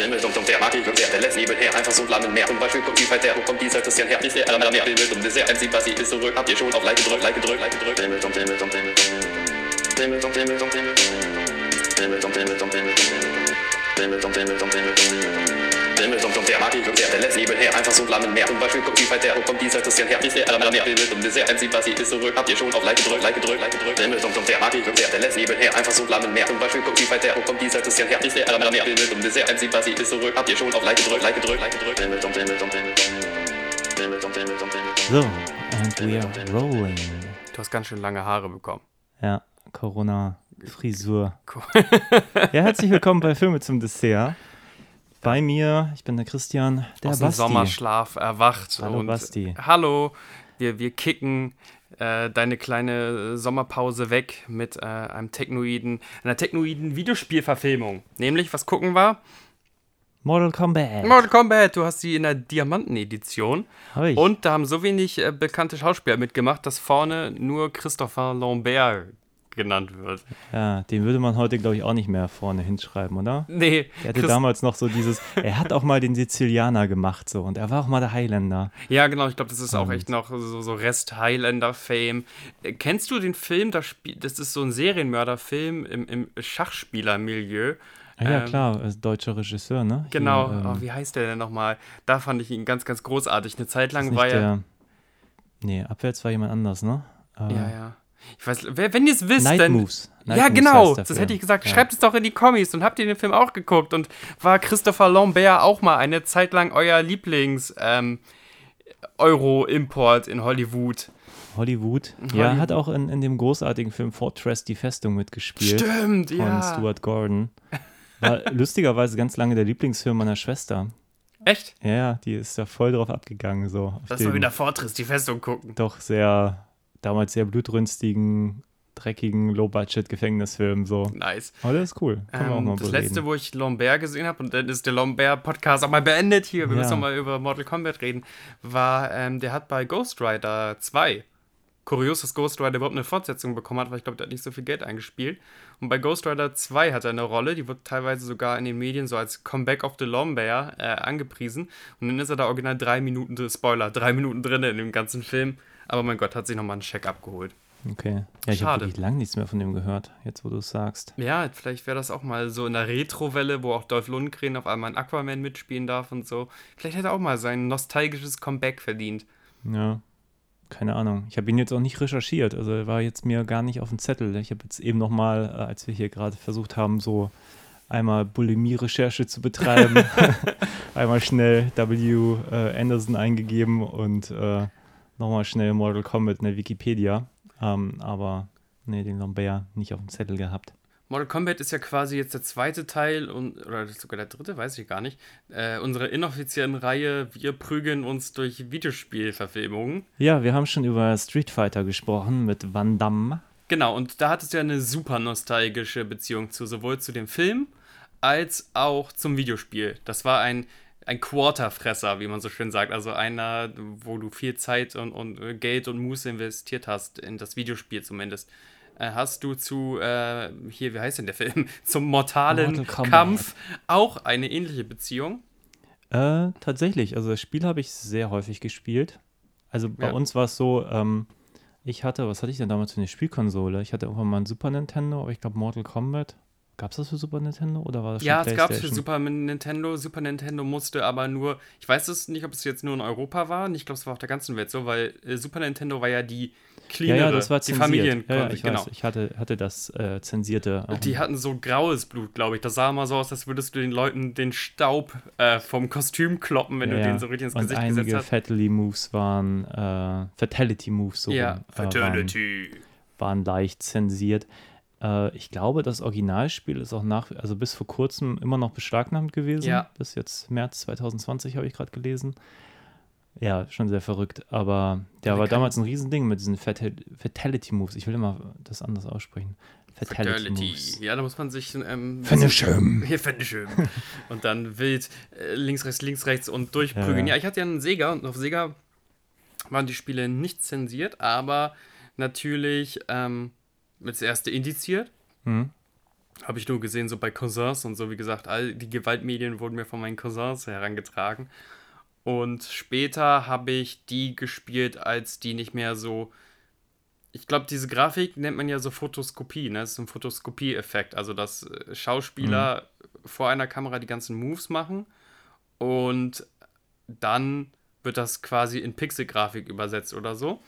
Himmel und der Magie und der, lässt nebenher einfach so Flammen mehr. Zum Beispiel kommt die Zeit der, kommt dieser Christian her? Ist der aller mehr Himmel und Dessert, MC Bassi ist zurück. Habt ihr schon auf Like gedrückt, Like gedrückt, Like gedrückt? Himmel und Himmel und Himmel. Himmel und Himmel und Himmel. Himmel und Himmel und Himmel. Himmel und Himmel und Himmel. Himmel und der Magie und der, der lässt nebenher einfach so Flammen mehr. Zum Beispiel kommt die der, wo kommt dieser Christian her? Ist der aller mehr Himmel und Dessert, MC Bassi ist zurück. Habt ihr schon auf Like gedrückt, Like gedrückt, Like gedrückt? Himmel und der Magie und der, der lässt nebenher einfach so Flammen mehr. Zum Beispiel kommt die der, wo kommt dieser Christian her? Ist der aller mehr Himmel und Dessert, MC Bassi ist zurück. Habt ihr schon auf Like gedrückt, Like gedrückt, Like gedrückt? Und und und Himmel und Himmel. So, and we are rolling. Du hast ganz schön lange Haare bekommen. Ja, Corona-Frisur. ja, herzlich willkommen bei Filme zum Dessert. Bei mir, ich bin der Christian, der Aus dem Basti. Sommerschlaf erwacht. Hallo, und Basti. Hallo, wir, wir kicken äh, deine kleine Sommerpause weg mit äh, einem technoiden, einer technoiden Videospielverfilmung. Nämlich, was gucken wir? Mortal Kombat. Mortal Kombat, du hast sie in der Diamanten-Edition. Hab ich. Und da haben so wenig äh, bekannte Schauspieler mitgemacht, dass vorne nur Christopher Lambert genannt wird. Ja, den würde man heute, glaube ich, auch nicht mehr vorne hinschreiben, oder? Nee, Der hatte damals noch so dieses, er hat auch mal den Sizilianer gemacht so und er war auch mal der Highlander. Ja, genau, ich glaube, das ist auch Und- echt noch so, so Rest-Highlander-Fame. Äh, Kennst du den Film, das, Spiel, das ist so ein Serienmörder-Film im, im Schachspielermilieu? Ah, ja, Ähm, klar, deutscher Regisseur, ne? Hier, Genau, ähm, oh, wie heißt der denn nochmal? Da fand ich ihn ganz, ganz großartig. Eine Zeit lang war er. der, Nee, abwärts war jemand anders, ne? Äh, Ja, ja. Ich weiß, wenn ihr es wisst, Night dann. Moves. Night ja, Moves genau, das hätte ich gesagt. Ja. Schreibt es doch in die Kommis und habt ihr den Film auch geguckt und war Christopher Lambert auch mal eine Zeit lang euer Lieblings ähm, in Hollywood? Hollywood. Ja, Hollywood. hat auch in, in dem großartigen Film Fortress die Festung mitgespielt. Stimmt, Von ja. Stuart Gordon. War lustigerweise ganz lange der Lieblingsfilm meiner Schwester. Echt? Ja, ja, die ist da voll drauf abgegangen. So, Lass mal wieder Fortress, die Festung gucken. doch sehr, damals sehr blutrünstigen, dreckigen, Low-Budget-Gefängnisfilm. So. Nice. Aber das ist cool. Kann man auch Ähm, mal das bereden. letzte, wo ich Lambert gesehen habe, und dann ist der Lambert-Podcast auch mal beendet hier, wir Ja. müssen noch mal über Mortal Kombat reden, war, ähm, der hat bei Ghost Rider 2, kurios, dass Ghost Rider überhaupt eine Fortsetzung bekommen hat, weil ich glaube, der hat nicht so viel Geld eingespielt. Und bei Ghost Rider 2 hat er eine Rolle, die wird teilweise sogar in den Medien so als Comeback of the Lambert äh, angepriesen. Und dann ist er da original drei Minuten, Spoiler, drei Minuten drin in dem ganzen Film. Aber mein Gott, hat sich nochmal einen Check abgeholt. Okay. Ja, ich habe wirklich lange nichts mehr von dem gehört, jetzt wo du es sagst. Ja, vielleicht wäre das auch mal so in der Retro-Welle, wo auch Dolph Lundgren auf einmal in Aquaman mitspielen darf und so. Vielleicht hätte er auch mal sein nostalgisches Comeback verdient. Ja, keine Ahnung. Ich habe ihn jetzt auch nicht recherchiert. Also er war jetzt mir gar nicht auf dem Zettel. Ich habe jetzt eben noch mal, äh, als wir hier gerade versucht haben, so einmal Bulimie-Recherche zu betreiben, einmal schnell W. Äh, Anderson eingegeben und äh, nochmal schnell Mortal Kombat in der Wikipedia. Ähm, aber nee, den Lambert nicht auf dem Zettel gehabt. Mortal Kombat ist ja quasi jetzt der zweite Teil und oder sogar der dritte, weiß ich gar nicht. Äh, unsere inoffiziellen Reihe, wir prügeln uns durch Videospielverfilmungen. Ja, wir haben schon über Street Fighter gesprochen mit Van Damme. Genau, und da hattest du ja eine super nostalgische Beziehung zu, sowohl zu dem Film als auch zum Videospiel. Das war ein, ein Quarterfresser, wie man so schön sagt. Also einer, wo du viel Zeit und, und äh, Geld und Muße investiert hast, in das Videospiel zumindest. Äh, Hast du zu, äh, hier, wie heißt denn der Film? Zum mortalen Mortal Kombat. Kampf auch eine ähnliche Beziehung? Äh, tatsächlich. Also das Spiel habe ich sehr häufig gespielt. Also bei Ja. uns war es so, ähm, ich hatte, was hatte ich denn damals für eine Spielkonsole? Ich hatte irgendwann mal ein Super Nintendo, aber ich glaube Mortal Kombat. Gab es das für Super Nintendo oder war das schon Ja, es gab es für? Super Nintendo. Super Nintendo musste aber nur, ich weiß es nicht, ob es jetzt nur in Europa war. Ich glaube, es war auf der ganzen Welt so, weil äh, Super Nintendo war ja die Ja, cleanere, ja, das war die. Familien. ja, ja, ich genau. weiß, ich hatte, hatte das äh, zensierte. auch Die hatten so graues Blut, glaube ich. Das sah immer so aus, als würdest du den Leuten den Staub äh, vom Kostüm kloppen, wenn ja, du ja. den so richtig ins Gesicht einige gesetzt hast. Fatality-Moves waren, äh, Fatality-Moves so Ja, rum, äh, waren, Fatality. waren leicht zensiert. Äh, ich glaube, das Originalspiel ist auch nach, also bis vor kurzem immer noch beschlagnahmt gewesen. Ja. Bis jetzt März 2020 habe ich gerade gelesen. Ja, schon sehr verrückt. Aber der war damals ein Riesending mit diesen Fatal Fatality Moves. Ich will immer das anders aussprechen. Fatality, Fatality. Moves. Ja, da muss man sich ähm, Finish him. Hier finish him. und dann wild äh, links, rechts, links, rechts und durchprügeln. Ja, Ja, ja. ich hatte ja einen Sega und auf Sega waren die Spiele nicht zensiert, aber natürlich ähm, das erste indiziert. Mhm. Habe ich nur gesehen, so bei Cousins und so, wie gesagt, all die Gewaltmedien wurden mir von meinen Cousins herangetragen. Und später habe ich die gespielt, als die nicht mehr so. Ich glaube, diese Grafik nennt man ja so Fotoskopie, ne? Das ist ein Fotoskopie-Effekt. Also, dass äh, Schauspieler mhm. vor einer Kamera die ganzen Moves machen und dann wird das quasi in Pixel-Grafik übersetzt oder so.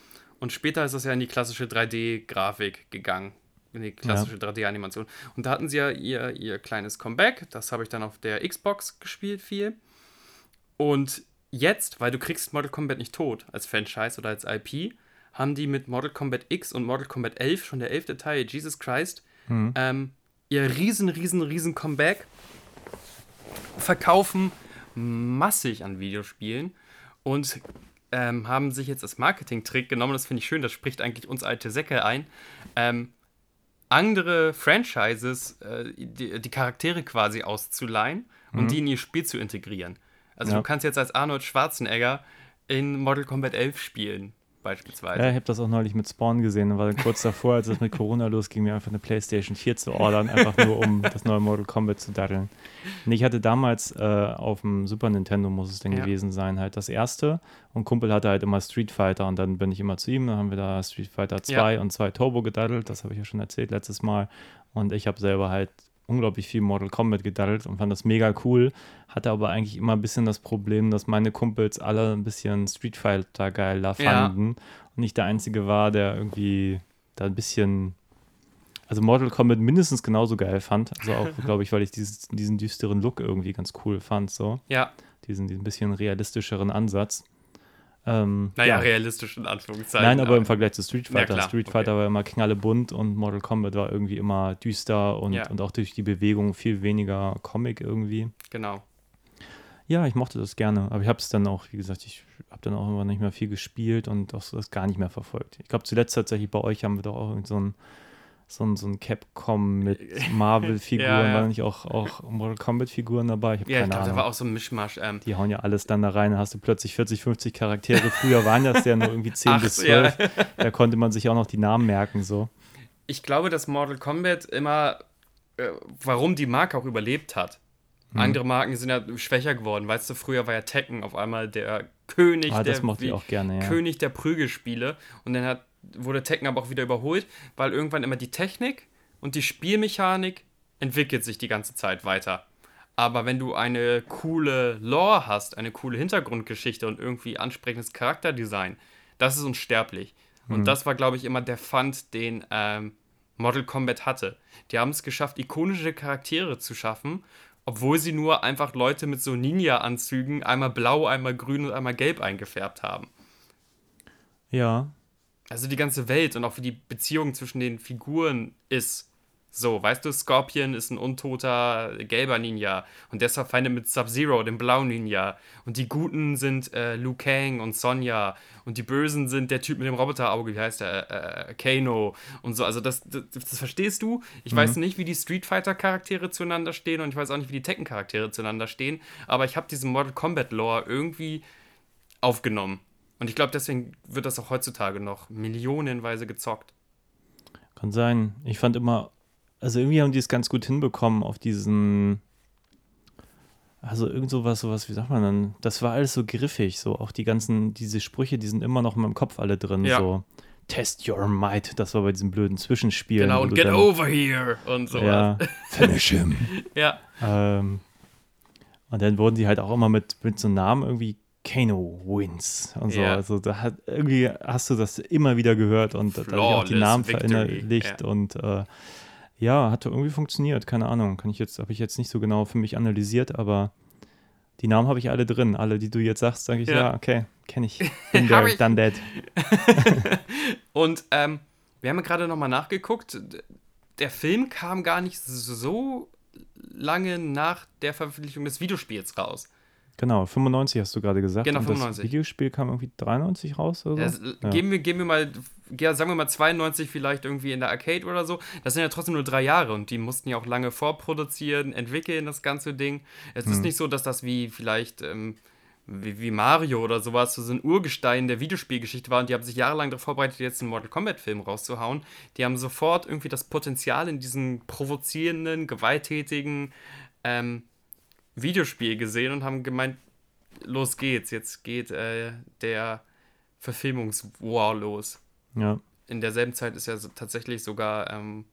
Und später ist das ja in die klassische 3D-Grafik gegangen. In die klassische ja. 3D-Animation. Und da hatten sie ja ihr, ihr kleines Comeback. Das habe ich dann auf der Xbox gespielt viel. Und jetzt, weil du kriegst Mortal Kombat nicht tot als Franchise oder als IP, haben die mit Mortal Kombat X und Mortal Kombat 11, schon der elfte Teil, Jesus Christ, mhm. ähm, ihr riesen, riesen, riesen Comeback verkaufen massig an Videospielen und ähm, haben sich jetzt als Marketing-Trick genommen, das finde ich schön, das spricht eigentlich uns alte Säcke ein, ähm, andere Franchises äh, die, die, Charaktere quasi auszuleihen mhm. und die in ihr Spiel zu integrieren. Also ja. du kannst jetzt als Arnold Schwarzenegger in Mortal Kombat 11 spielen, beispielsweise. Ja, ich habe das auch neulich mit Spawn gesehen und war dann kurz davor, als es mit Corona losging, mir einfach eine Playstation 4 zu ordern, einfach nur um das neue Mortal Kombat zu daddeln. Und ich hatte damals äh, auf dem Super Nintendo, muss es denn ja. gewesen sein, halt das erste und Kumpel hatte halt immer Street Fighter und dann bin ich immer zu ihm, dann haben wir da Street Fighter 2 ja. und 2 Turbo gedaddelt, das habe ich ja schon erzählt letztes Mal und ich habe selber halt unglaublich viel Mortal Kombat gedaddelt und fand das mega cool. Hatte aber eigentlich immer ein bisschen das Problem, dass meine Kumpels alle ein bisschen Street Fighter geiler fanden ja. und ich der Einzige war, der irgendwie da ein bisschen, also Mortal Kombat mindestens genauso geil fand. Also auch, glaube ich, weil ich dieses, diesen düsteren Look irgendwie ganz cool fand. So. Ja. Diesen, diesen bisschen realistischeren Ansatz. Ähm, naja, ja. realistisch in Anführungszeichen. Nein, aber, aber im Vergleich zu Street Fighter. Ja, Street Fighter okay. war immer knallebunt und Mortal Kombat war irgendwie immer düster und, ja. und auch durch die Bewegung viel weniger Comic irgendwie. Genau. Ja, ich mochte das gerne, aber ich habe es dann auch, wie gesagt, ich habe dann auch immer nicht mehr viel gespielt und auch das gar nicht mehr verfolgt. Ich glaube, zuletzt tatsächlich bei euch haben wir doch auch so ein so ein, so ein Capcom mit Marvel-Figuren, ja, ja. waren nicht auch, auch Mortal Kombat-Figuren dabei? Ich ja, ich glaube, da war auch so ein Mischmasch. Ähm. Die hauen ja alles dann da rein, dann hast du plötzlich 40, 50 Charaktere. Früher waren das ja nur irgendwie 10 Ach, bis 12. Ja. Da konnte man sich auch noch die Namen merken, so. Ich glaube, dass Mortal Kombat immer, äh, warum die Marke auch überlebt hat. Hm. Andere Marken sind ja schwächer geworden. Weißt du, früher war ja Tekken auf einmal der König, ah, der, gerne, König der Prügelspiele. Und dann hat wurde Tekken aber auch wieder überholt, weil irgendwann immer die Technik und die Spielmechanik entwickelt sich die ganze Zeit weiter. Aber wenn du eine coole Lore hast, eine coole Hintergrundgeschichte und irgendwie ansprechendes Charakterdesign, das ist unsterblich. Mhm. Und das war, glaube ich, immer der Fund, den ähm, Mortal Kombat hatte. Die haben es geschafft, ikonische Charaktere zu schaffen, obwohl sie nur einfach Leute mit so Ninja-Anzügen einmal blau, einmal grün und einmal gelb eingefärbt haben. Ja, also die ganze Welt und auch wie die Beziehung zwischen den Figuren ist. So, weißt du, Scorpion ist ein untoter gelber Ninja und der ist verfeindet mit Sub-Zero, dem blauen Ninja. Und die Guten sind äh, Liu Kang und Sonja und die Bösen sind der Typ mit dem Roboterauge, wie heißt der? Äh, äh, Kano und so. Also das, das, das verstehst du. Ich mhm. weiß nicht, wie die Street Fighter-Charaktere zueinander stehen und ich weiß auch nicht, wie die Tekken-Charaktere zueinander stehen, aber ich habe diesen Mortal Kombat-Lore irgendwie aufgenommen. Und ich glaube, deswegen wird das auch heutzutage noch millionenweise gezockt. Kann sein. Ich fand immer, also irgendwie haben die es ganz gut hinbekommen auf diesen, also irgend sowas, sowas, wie sagt man dann? Das war alles so griffig, so auch die ganzen, diese Sprüche, die sind immer noch in meinem Kopf alle drin, ja. so. Test your might, das war bei diesen blöden Zwischenspielen. Genau, und get dann, over here und so. Ja, finish him. ja. Ähm, und dann wurden die halt auch immer mit, mit so Namen irgendwie Kano wins und so. Yeah. Also da hat irgendwie hast du das immer wieder gehört und da auch die Namen Victory. verinnerlicht yeah. und äh, ja, hat irgendwie funktioniert. Keine Ahnung, kann ich jetzt, habe ich jetzt nicht so genau für mich analysiert, aber die Namen habe ich alle drin. Alle, die du jetzt sagst, sage ich, ja, ja okay, kenne ich. Bin there, ich. done that. und ähm, wir haben ja gerade nochmal nachgeguckt. Der Film kam gar nicht so lange nach der Veröffentlichung des Videospiels raus. Genau, 95 hast du gerade gesagt. Genau, 95. Das Videospiel kam irgendwie 93 raus oder so. Ja, geben, wir, geben wir mal, ja, sagen wir mal 92 vielleicht irgendwie in der Arcade oder so. Das sind ja trotzdem nur drei Jahre und die mussten ja auch lange vorproduzieren, entwickeln, das ganze Ding. Es hm. ist nicht so, dass das wie vielleicht ähm, wie, wie Mario oder sowas, so ein Urgestein der Videospielgeschichte war und die haben sich jahrelang darauf vorbereitet, jetzt einen Mortal Kombat-Film rauszuhauen. Die haben sofort irgendwie das Potenzial in diesem provozierenden, gewalttätigen ähm, Videospiel gesehen und haben gemeint, los geht's, jetzt geht äh, der Verfilmungswar los. Ja. In derselben Zeit ist ja so, tatsächlich sogar ähm,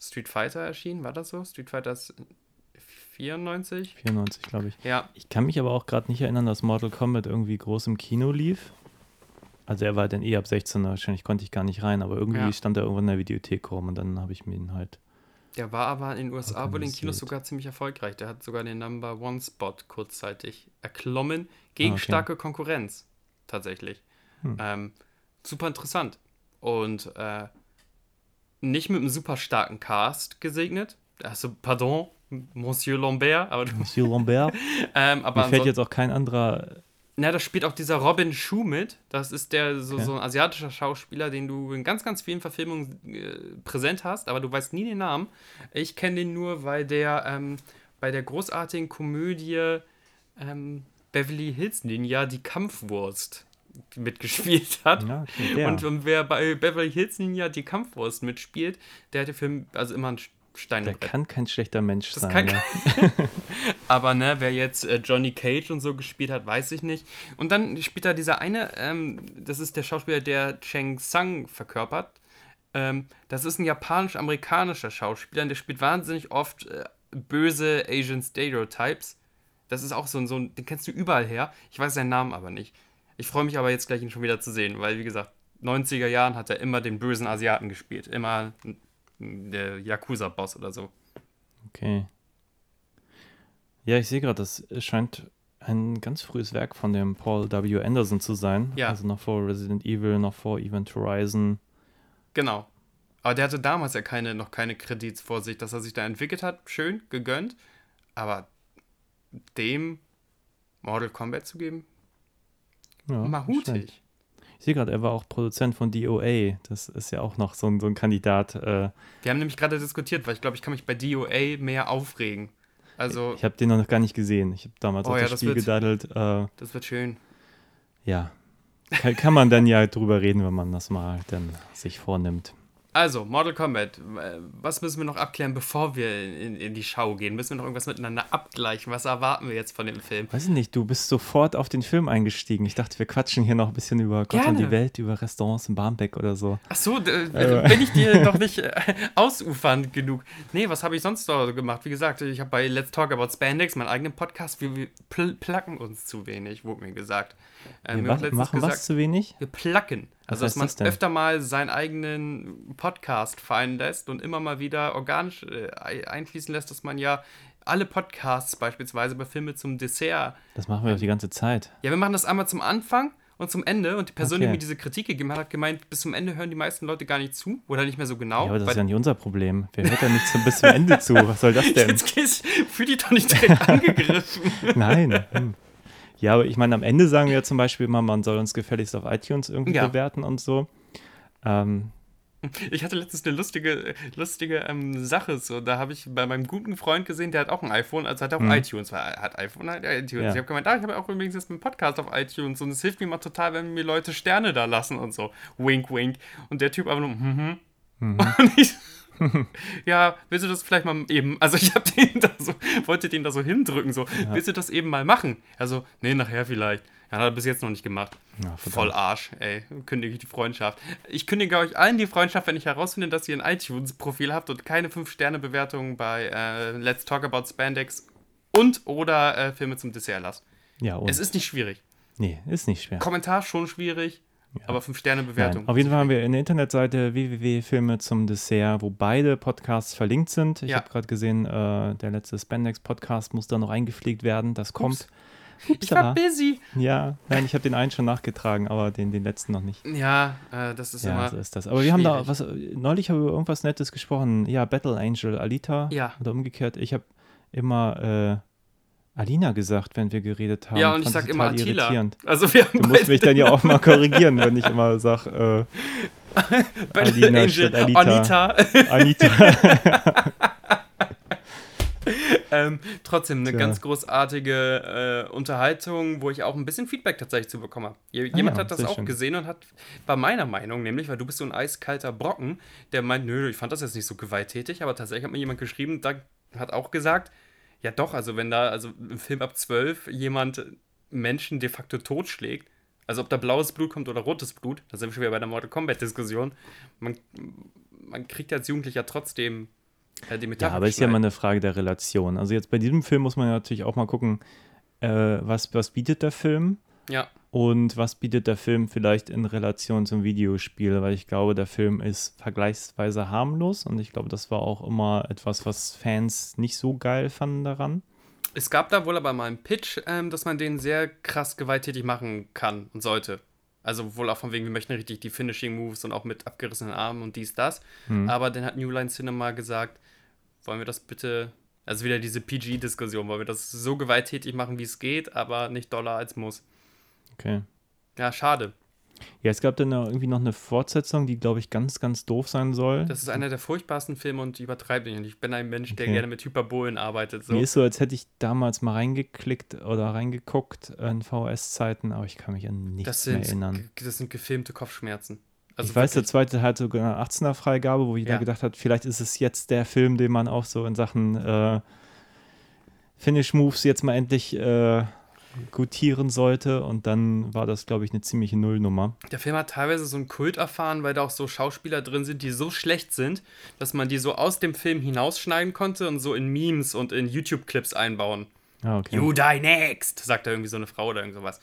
Street Fighter erschienen, war das so? Street Fighter 94? 94, glaube ich. Ja, Ich kann mich aber auch gerade nicht erinnern, dass Mortal Kombat irgendwie groß im Kino lief. Also er war dann eh ab 16, wahrscheinlich konnte ich gar nicht rein, aber irgendwie Ja. stand er irgendwo in der Videothek rum und dann habe ich mir ihn halt. Der war aber in den USA wohl in. Kinos sogar ziemlich erfolgreich. Der hat sogar den Number One Spot kurzzeitig erklommen gegen Ah, okay. starke Konkurrenz. Tatsächlich. Hm. Ähm, super interessant. Und äh, nicht mit einem super starken Cast gesegnet. Also, pardon, Monsieur Lambert, aber, Monsieur Lambert. ähm, aber Mir fällt jetzt auch kein anderer. Na, da spielt auch dieser Robin Shu mit. Das ist der so, Okay. so ein asiatischer Schauspieler, den du in ganz, ganz vielen Verfilmungen äh, präsent hast, aber du weißt nie den Namen. Ich kenne den nur, weil der ähm, bei der großartigen Komödie ähm, Beverly Hills Ninja die Kampfwurst mitgespielt hat. Ja, okay. Und, und wer bei Beverly Hills Ninja die Kampfwurst mitspielt, der hat ja für also immer einen Stein der kann kein schlechter Mensch Das sein. kann- ja. Aber ne, wer jetzt äh, Johnny Cage und so gespielt hat, weiß ich nicht. Und dann spielt da dieser eine, ähm, das ist der Schauspieler, der Cheng Sang verkörpert. Ähm, das ist ein japanisch-amerikanischer Schauspieler und der spielt wahnsinnig oft äh, böse Asian Stereotypes. Das ist auch so ein, so ein, den kennst du überall her. Ich weiß seinen Namen aber nicht. Ich freue mich aber jetzt gleich, ihn schon wieder zu sehen, weil, wie gesagt, 90er Jahren hat er immer den bösen Asiaten gespielt. Immer mm, der Yakuza-Boss oder so. Okay. Ja, ich sehe gerade, das scheint ein ganz frühes Werk von dem Paul W. Anderson zu sein. Ja. Also noch vor Resident Evil, noch vor Event Horizon. Genau. Aber der hatte damals ja keine, noch keine Kredits vor sich, dass er sich da entwickelt hat. Schön, gegönnt. Aber dem Mortal Kombat zu geben, Ja, mal scheint. Ich sehe gerade, er war auch Produzent von DOA. Das ist ja auch noch so ein, so ein Kandidat. Äh, Wir haben nämlich gerade diskutiert, weil ich glaube, ich kann mich bei DOA mehr aufregen. Also, ich habe den noch gar nicht gesehen. Ich habe damals Oh auf ja, das das Spiel wird- gedaddelt. Äh, das wird schön. ja. Kann, kann man dann ja drüber reden, wenn man das mal dann sich vornimmt. Also, Mortal Kombat. äh, Was müssen wir noch abklären, bevor wir in, in die Schau gehen? Müssen wir noch irgendwas miteinander abgleichen? Was erwarten wir jetzt von dem Film? Weiß ich nicht, du bist sofort auf den Film eingestiegen. Ich dachte, wir quatschen hier noch ein bisschen über Gott und Gerne. die Welt, über Restaurants in Barmbek oder so. Ach so, Äh. bin ich dir doch nicht äh, ausufernd genug. Nee, was habe ich sonst noch gemacht? Wie gesagt, ich habe bei Let's Talk About Spandex, meinen eigenen Podcast, wir, wir pl placken uns zu wenig, wurde mir gesagt. Äh, Wir letztens machen was zu wenig? wir placken. Also, dass man das öfter mal seinen eigenen Podcast fallen lässt und immer mal wieder organisch äh, ei- einfließen lässt, dass man ja alle Podcasts beispielsweise bei Filme zum Dessert. Das machen wir doch die ganze Zeit. Ja, wir machen das einmal zum Anfang und zum Ende. Und die Person, die Okay. mir diese Kritik gegeben hat, hat gemeint, bis zum Ende hören die meisten Leute gar nicht zu oder nicht mehr so genau. Ja, aber das ist ja nicht unser Problem. Wer hört da nicht bis zum Ende zu? Was soll das denn? Jetzt gehst, fühl dich doch nicht direkt angegriffen. Nein. Hm. Ja, aber ich meine, am Ende sagen wir ja zum Beispiel immer, man soll uns gefälligst auf iTunes irgendwie Ja. bewerten und so. Ähm, Ich hatte letztens eine lustige, lustige ähm, Sache. So, da habe ich bei meinem guten Freund gesehen, der hat auch ein iPhone, also hat er auch Mhm. iTunes, weil er hat iPhone, hat iTunes. Ja. Ich habe gemeint, ah, ich habe auch übrigens jetzt einen Podcast auf iTunes und es hilft mir mal total, wenn mir Leute Sterne da lassen und so. Wink, wink. Und der Typ einfach nur, mhm. Und ich, ja, willst du das vielleicht mal eben, also ich habe den da so, wollte den da so hindrücken, so, willst du das eben mal machen? Also, nee, nachher vielleicht. Ja, hat er bis jetzt noch nicht gemacht. Ja. Voll Arsch, ey. Kündige ich die Freundschaft. Ich kündige euch allen die Freundschaft, wenn ich herausfinde, dass ihr ein iTunes-Profil habt und keine 5-Sterne-Bewertung bei äh, Let's Talk About Spandex und oder äh, Filme zum Dessert lasst. ja, und, Es ist nicht schwierig. nee, ist nicht schwer. Kommentar schon schwierig, aber 5-Sterne-Bewertung. Nein. Auf jeden Fall haben wir eine Internetseite www.filme zum Dessert, wo beide Podcasts verlinkt sind. Ich Ja. habe gerade gesehen, äh, der letzte Spandex-Podcast muss da noch eingepflegt werden. Das kommt. Ich war busy. Ja, nein, ich habe den einen schon nachgetragen, aber den, den letzten noch nicht. Ja, äh, das ist Ja, immer. so ist das. Aber wir haben da was, neulich haben wir über irgendwas Nettes gesprochen. Ja, Battle Angel, Alita. Ja. Oder umgekehrt. Ich habe immer äh, Alina gesagt, wenn wir geredet haben. ja, und ich sag immer Attila. irritierend. Also wir haben Du musst mich dann ja auch mal korrigieren, wenn ich immer sage, bei Alina Angel, statt Alita. Anita. äh, Anita. ähm, trotzdem eine Tja. ganz großartige äh, Unterhaltung, wo ich auch ein bisschen Feedback tatsächlich zu bekommen habe. Jemand ja, hat das auch schön. gesehen und hat, war meiner Meinung, nämlich, weil du bist so ein eiskalter Brocken, der meint, nö, ich fand das jetzt nicht so gewalttätig, aber tatsächlich hat mir jemand geschrieben, da hat auch gesagt, ja doch, also wenn da, also im Film ab 12 jemand Menschen de facto totschlägt, also ob da blaues Blut kommt oder rotes Blut, da sind wir schon wieder bei der Mortal Kombat-Diskussion, man, man kriegt als Jugendlicher trotzdem äh, die Metapher Ja, aber ist ja mal eine Frage der Relation. Also jetzt bei diesem Film muss man ja natürlich auch mal gucken, äh, was, was bietet der Film? Ja, und was bietet der Film vielleicht in Relation zum Videospiel, weil ich glaube, der Film ist vergleichsweise harmlos und ich glaube, das war auch immer etwas, was Fans nicht so geil fanden daran. Es gab da wohl aber mal einen Pitch, ähm, dass man den sehr krass gewalttätig machen kann und sollte. Also wohl auch von wegen, wir möchten richtig die Finishing Moves und auch mit abgerissenen Armen und dies, das. Aber dann hat New Line Cinema gesagt, wollen wir das bitte, also wieder diese PG-Diskussion, wollen wir das so gewalttätig machen, wie es geht, aber nicht doller als muss. Okay. Ja, schade. Ja, es gab dann irgendwie noch eine Fortsetzung, die, glaube ich, ganz, ganz doof sein soll. Das ist einer der furchtbarsten Filme und übertreibt nicht. Und ich bin ein Mensch, der Okay. gerne mit Hyperbolen arbeitet. So. Mir ist so, als hätte ich damals mal reingeklickt oder reingeguckt in VHS-Zeiten, aber ich kann mich an nichts Das mehr sind, erinnern. das sind gefilmte Kopfschmerzen. Also ich weiß, der zweite hat sogar eine 18er-Freigabe, wo jeder Ja. gedacht hat, vielleicht ist es jetzt der Film, den man auch so in Sachen äh, Finish-Moves jetzt mal endlich äh, gutieren sollte. Und dann war das, glaube ich, eine ziemliche Nullnummer. Der Film hat teilweise so einen Kult erfahren, weil da auch so Schauspieler drin sind, die so schlecht sind, dass man die so aus dem Film hinausschneiden konnte und so in Memes und in YouTube-Clips einbauen. Ah, okay. You die next, sagt da irgendwie so eine Frau oder irgend sowas.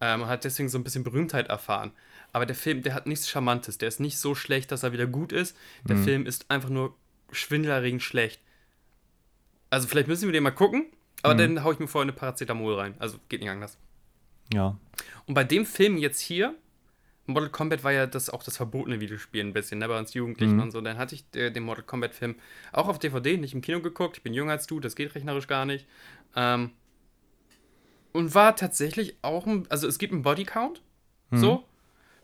Ähm, hat deswegen so ein bisschen Berühmtheit erfahren. Aber der Film, der hat nichts Charmantes. Der ist nicht so schlecht, dass er wieder gut ist. Der Film ist einfach nur schwindelerregend schlecht. Also vielleicht müssen wir den mal gucken, aber dann hau ich mir vorher eine Paracetamol rein. Also geht nicht anders. Ja. Und bei dem Film jetzt hier, Mortal Kombat war ja das auch das verbotene Videospiel ein bisschen, ne, bei uns Jugendlichen und so. Dann hatte ich äh, den Mortal Kombat Film auch auf DVD, nicht im Kino geguckt. Ich bin jünger als du, das geht rechnerisch gar nicht. Ähm, und war tatsächlich auch ein, also es gibt einen Bodycount, so.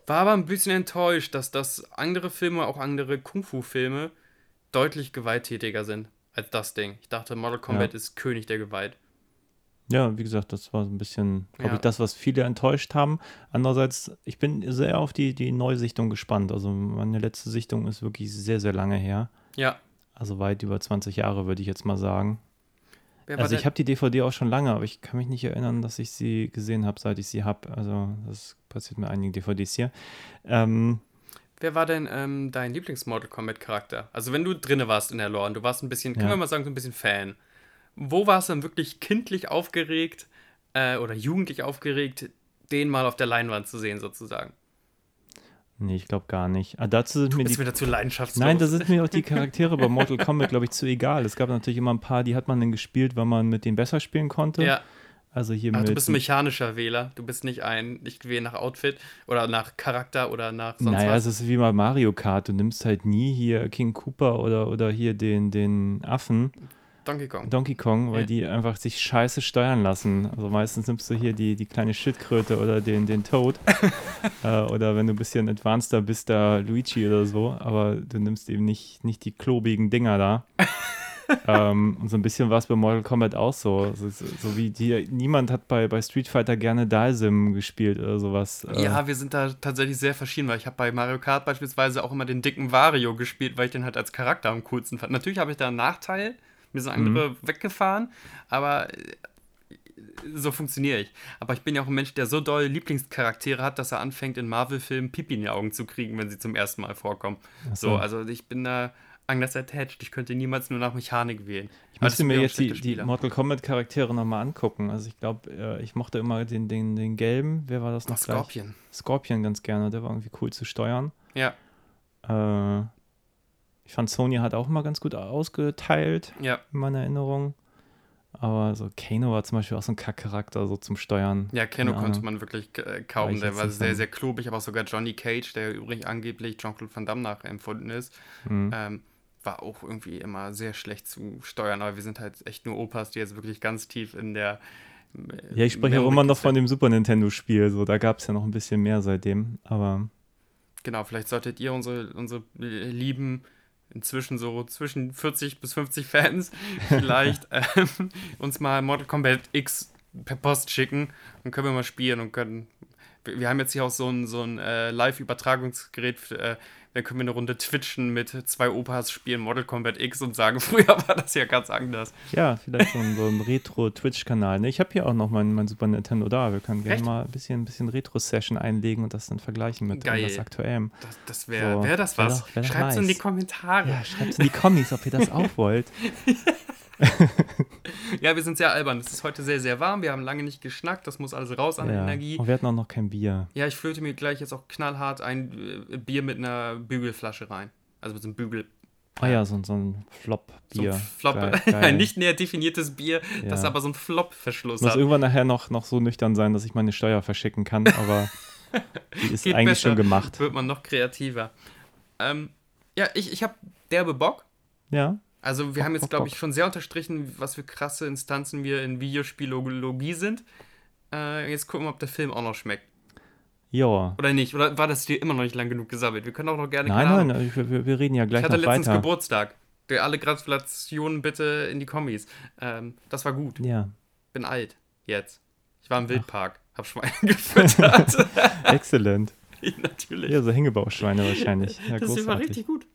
War aber ein bisschen enttäuscht, dass das andere Filme, auch andere Kung-Fu-Filme, deutlich gewalttätiger sind als das Ding. Ich dachte, Mortal Kombat ist König der Gewalt. Ja, wie gesagt, das war so ein bisschen, glaube Ja. ich, das, was viele enttäuscht haben. Andererseits, ich bin sehr auf die, die Neusichtung gespannt. Also meine letzte Sichtung ist wirklich sehr, sehr lange her. Ja. Also weit über 20 Jahre, würde ich jetzt mal sagen. Wer Also ich habe die DVD auch schon lange, aber ich kann mich nicht erinnern, dass ich sie gesehen habe, seit ich sie habe. Also das passiert mit einigen DVDs hier. Ähm, Wer war denn ähm, dein Lieblings-Mortal Kombat-Charakter? Also, wenn du drinne warst in der Lore und du warst ein bisschen, können Ja. wir mal sagen, so ein bisschen Fan. Wo warst du dann wirklich kindlich aufgeregt äh, oder jugendlich aufgeregt, den mal auf der Leinwand zu sehen, sozusagen? nee, ich glaube gar nicht. Ah, dazu sind mir Ist die wieder zu leidenschaftslos. Nein, da sind mir auch die Charaktere bei Mortal Kombat, glaube ich, zu egal. Es gab natürlich immer ein paar, die hat man dann gespielt, weil man mit denen besser spielen konnte. Ja, Also hier Ach, du bist ein mechanischer Wähler. Du bist nicht ein, ich wähle nach Outfit oder nach Charakter oder nach sonst naja, was. es ist wie bei Mario Kart. Du nimmst halt nie hier King Cooper oder, oder hier den, den Affen, Donkey Kong. Donkey Kong, weil Ja. die einfach sich scheiße steuern lassen. Also meistens nimmst du hier die, die kleine Schildkröte oder den, den Toad. äh, oder wenn du ein bisschen advanceder bist, da Luigi oder so. Aber du nimmst eben nicht, nicht die klobigen Dinger da. ähm, und so ein bisschen war es bei Mortal Kombat auch so. So, so, so wie die, niemand hat bei, bei Street Fighter gerne Dalsim gespielt oder sowas. Äh, Ja, wir sind da tatsächlich sehr verschieden, weil ich habe bei Mario Kart beispielsweise auch immer den dicken Wario gespielt, weil ich den halt als Charakter am coolsten fand. Natürlich habe ich da einen Nachteil, mir sind andere weggefahren, aber äh, so funktioniere ich. Aber ich bin ja auch ein Mensch, der so doll Lieblingscharaktere hat, dass er anfängt, in Marvel-Filmen Pipi in die Augen zu kriegen, wenn sie zum ersten Mal vorkommen. So, so. also ich bin da anders attached. Ich könnte niemals nur nach Mechanik wählen. Ich müsste mir jetzt die, die Mortal Kombat Charaktere nochmal angucken. Also ich glaube, äh, ich mochte immer den, den, den gelben. Wer war das noch gleich? Scorpion. Scorpion ganz gerne. Der war irgendwie cool zu steuern. Ja, Äh, ich fand Sony hat auch immer ganz gut ausgeteilt ja. in meiner Erinnerung. Aber so Kano war zum Beispiel auch so ein Kackcharakter so zum Steuern. Ja, Keine konnte man wirklich äh, kaum. Der war sehr, sehr klobig, aber auch sogar Johnny Cage, der übrigens angeblich Jean-Claude Van Damme nachempfunden ist, Mhm. ähm, war auch irgendwie immer sehr schlecht zu steuern. Aber wir sind halt echt nur Opas, die jetzt wirklich ganz tief in der. äh, Ja, ich spreche auch immer noch von dem Super Nintendo-Spiel. So, da gab es ja noch ein bisschen mehr seitdem. Aber Genau, vielleicht solltet ihr unsere, unsere äh, lieben inzwischen so zwischen 40 bis 50 Fans vielleicht ähm, uns mal Mortal Kombat X per Post schicken und können wir mal spielen und können. Wir haben jetzt hier auch so ein, so ein äh, Live-Übertragungsgerät, äh, dann können wir eine Runde twitchen mit zwei Opas, spielen Mortal Kombat X und sagen, früher war das ja ganz anders. Ja, vielleicht so ein, so ein Retro-Twitch-Kanal. Ne? Ich habe hier auch noch mein, mein Super Nintendo da. Wir können gerne mal ein bisschen, ein bisschen Retro-Session einlegen und das dann vergleichen mit Geil. irgendwas Aktuellem. Das, das wäre So, wär das wär was. Schreibt es in die. Kommentare. Ja, schreibt in die Kommis, ob ihr das auch wollt. Ja, wir sind sehr albern. Es ist heute sehr, sehr warm. Wir haben lange nicht geschnackt. Das muss alles raus an Ja. Energie. Und wir hatten auch noch kein Bier. Ja, ich flöte mir gleich jetzt auch knallhart ein äh, Bier mit einer Bügelflasche rein. Also mit so einem Bügel. Ah ja, so, so ein So Flop-Bier. ein Flop. Geil, geil. ein nicht näher definiertes Bier, das Ja. aber so einen Flop-Verschluss muss hat. irgendwann nachher noch, noch so nüchtern sein, dass ich meine Steuer verschicken kann, aber die ist Geht eigentlich besser. schon gemacht. Wird man noch kreativer. Ähm, ja, ich, ich habe derbe Bock. Ja, Also wir haben jetzt, glaube ich, schon sehr unterstrichen, was für krasse Instanzen wir in Videospielologie sind. Äh, jetzt gucken wir, ob der Film auch noch schmeckt. ja. Oder nicht? Oder war das dir immer noch nicht lang genug gesammelt? Wir können auch noch gerne. Nein, nein, Ahnung. wir, wir, reden ja Ich gleich hatte noch letztens weiter. Geburtstag. Der alle Gratulationen bitte in die Kommis. Ähm, das war gut. Ja, Bin alt. Jetzt. Ich war im Wildpark. Hab Schweine gefüttert. exzellent. Natürlich. Ja, so Hängebauschweine wahrscheinlich. Ja, das war richtig gut.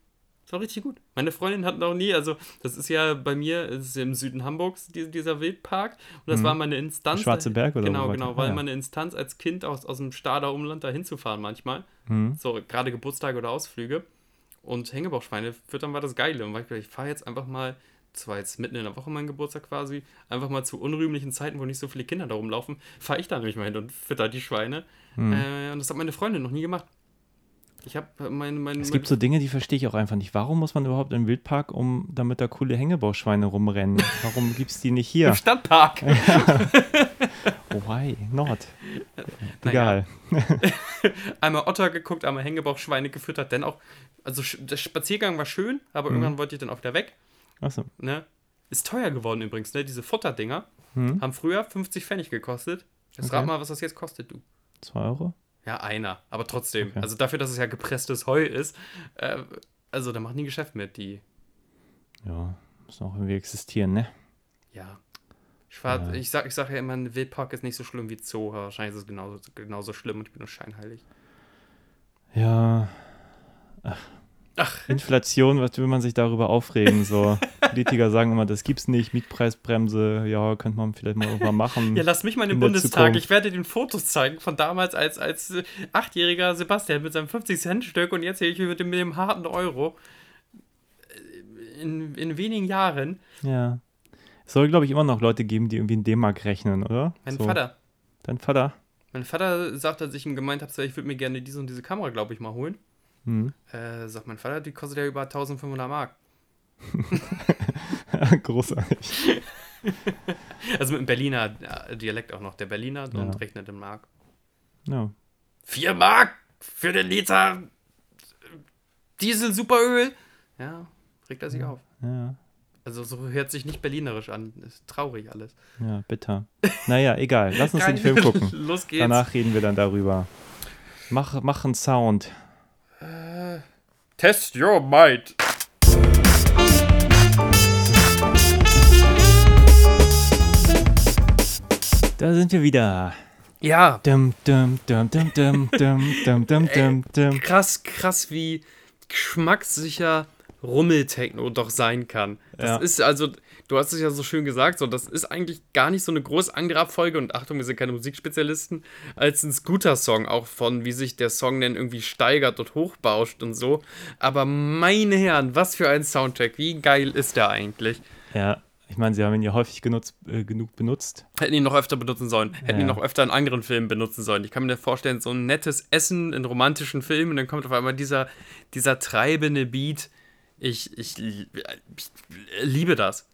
Das war richtig gut. Meine Freundin hat noch nie, also das ist ja bei mir, ist im Süden Hamburgs, die, dieser Wildpark. Und das Mhm. war meine Instanz. Schwarze Berg oder Genau, genau, weil Ah, ja. meine Instanz als Kind aus, aus dem Stader Umland da hinzufahren manchmal. Mhm. So gerade Geburtstage oder Ausflüge. Und Hängebauchschweine füttern war das Geile. Und ich, ich fahre jetzt einfach mal, das war jetzt mitten in der Woche mein Geburtstag quasi, einfach mal zu unrühmlichen Zeiten, wo nicht so viele Kinder da rumlaufen, fahre ich da nämlich mal hin und fütter die Schweine. Mhm. Äh, und das hat meine Freundin noch nie gemacht. Ich habe mein, mein, Es gibt so Dinge, die verstehe ich auch einfach nicht. Warum muss man überhaupt im Wildpark, um damit da coole Hängebauschweine rumrennen? Warum gibt es die nicht im hier? Stadtpark. Why not? Naja. Egal. einmal Otter geguckt, einmal Hängebauchschweine gefüttert, denn auch, also der Spaziergang war schön, aber Mhm. irgendwann wollte ich dann auch wieder weg. Achso. Ne? Ist teuer geworden übrigens, ne? Diese Futterdinger Hm? haben früher 50 Pfennig gekostet. Jetzt Okay. rat mal, was das jetzt kostet, du. Zwei Euro? Ja, einer, aber trotzdem. Okay. Also dafür, dass es ja gepresstes Heu ist, äh, also da machen die Geschäft mit, die, Ja, müssen auch irgendwie existieren, ne? ja. Ich, fahr, Ja. ich, sag, ich sag ja immer, ein Wildpark ist nicht so schlimm wie Zoo, wahrscheinlich ist es genauso, genauso schlimm und ich bin nur scheinheilig. Ja. Ach. Inflation, was will man sich darüber aufregen? So, Politiker sagen immer, das gibt's nicht, Mietpreisbremse, ja, könnte man vielleicht mal irgendwann machen. Ja, lass mich mal in den Bundestag. Zukunft. Ich werde den Fotos zeigen von damals als, als äh, achtjähriger Sebastian mit seinem 50-Cent-Stück und jetzt hier mit dem, mit dem harten Euro. In, in wenigen Jahren. Ja. Es soll, glaube ich, immer noch Leute geben, die irgendwie in D-Mark rechnen, oder? Mein so. Vater. Dein Vater? Mein Vater sagt, als ich ihm gemeint habe, ich würde mir gerne diese und diese Kamera, glaube ich, mal holen. Hm. Äh, sagt mein Vater, die kostet ja über 1500 Mark. Großartig. Also mit dem Berliner äh, Dialekt auch noch. Der Berliner Ja. und rechnet in Mark. Ja. 4 Mark für den Liter Diesel Superöl. Ja, regt er sich auf. Ja. Also so hört sich nicht berlinerisch an. Ist traurig alles. Ja, bitter. Naja, egal. Lass uns den Film gucken. Los geht's. Danach reden wir dann darüber. Mach, mach einen Sound. Test your might. Da sind wir wieder. Ja, Dum, dum, dum, dum, dum, dum, dum, dum, dum, dum. krass, krass, wie geschmackssicher Rummeltechno doch sein kann. Das Ja. ist also, du hast es ja so schön gesagt, so, das ist eigentlich gar nicht so eine große Angrabfolge und Achtung, wir sind keine Musikspezialisten, als ein Scooter-Song, auch von wie sich der Song denn irgendwie steigert und hochbauscht und so. Aber meine Herren, was für ein Soundtrack, wie geil ist der eigentlich? Ja, ich meine, sie haben ihn ja häufig genutzt, äh, genug benutzt. Hätten ihn noch öfter benutzen sollen. Hätten ihn Ja. noch öfter in anderen Filmen benutzen sollen. Ich kann mir vorstellen, so ein nettes Essen in romantischen Filmen und dann kommt auf einmal dieser, dieser treibende Beat. Ich, ich, ich liebe das.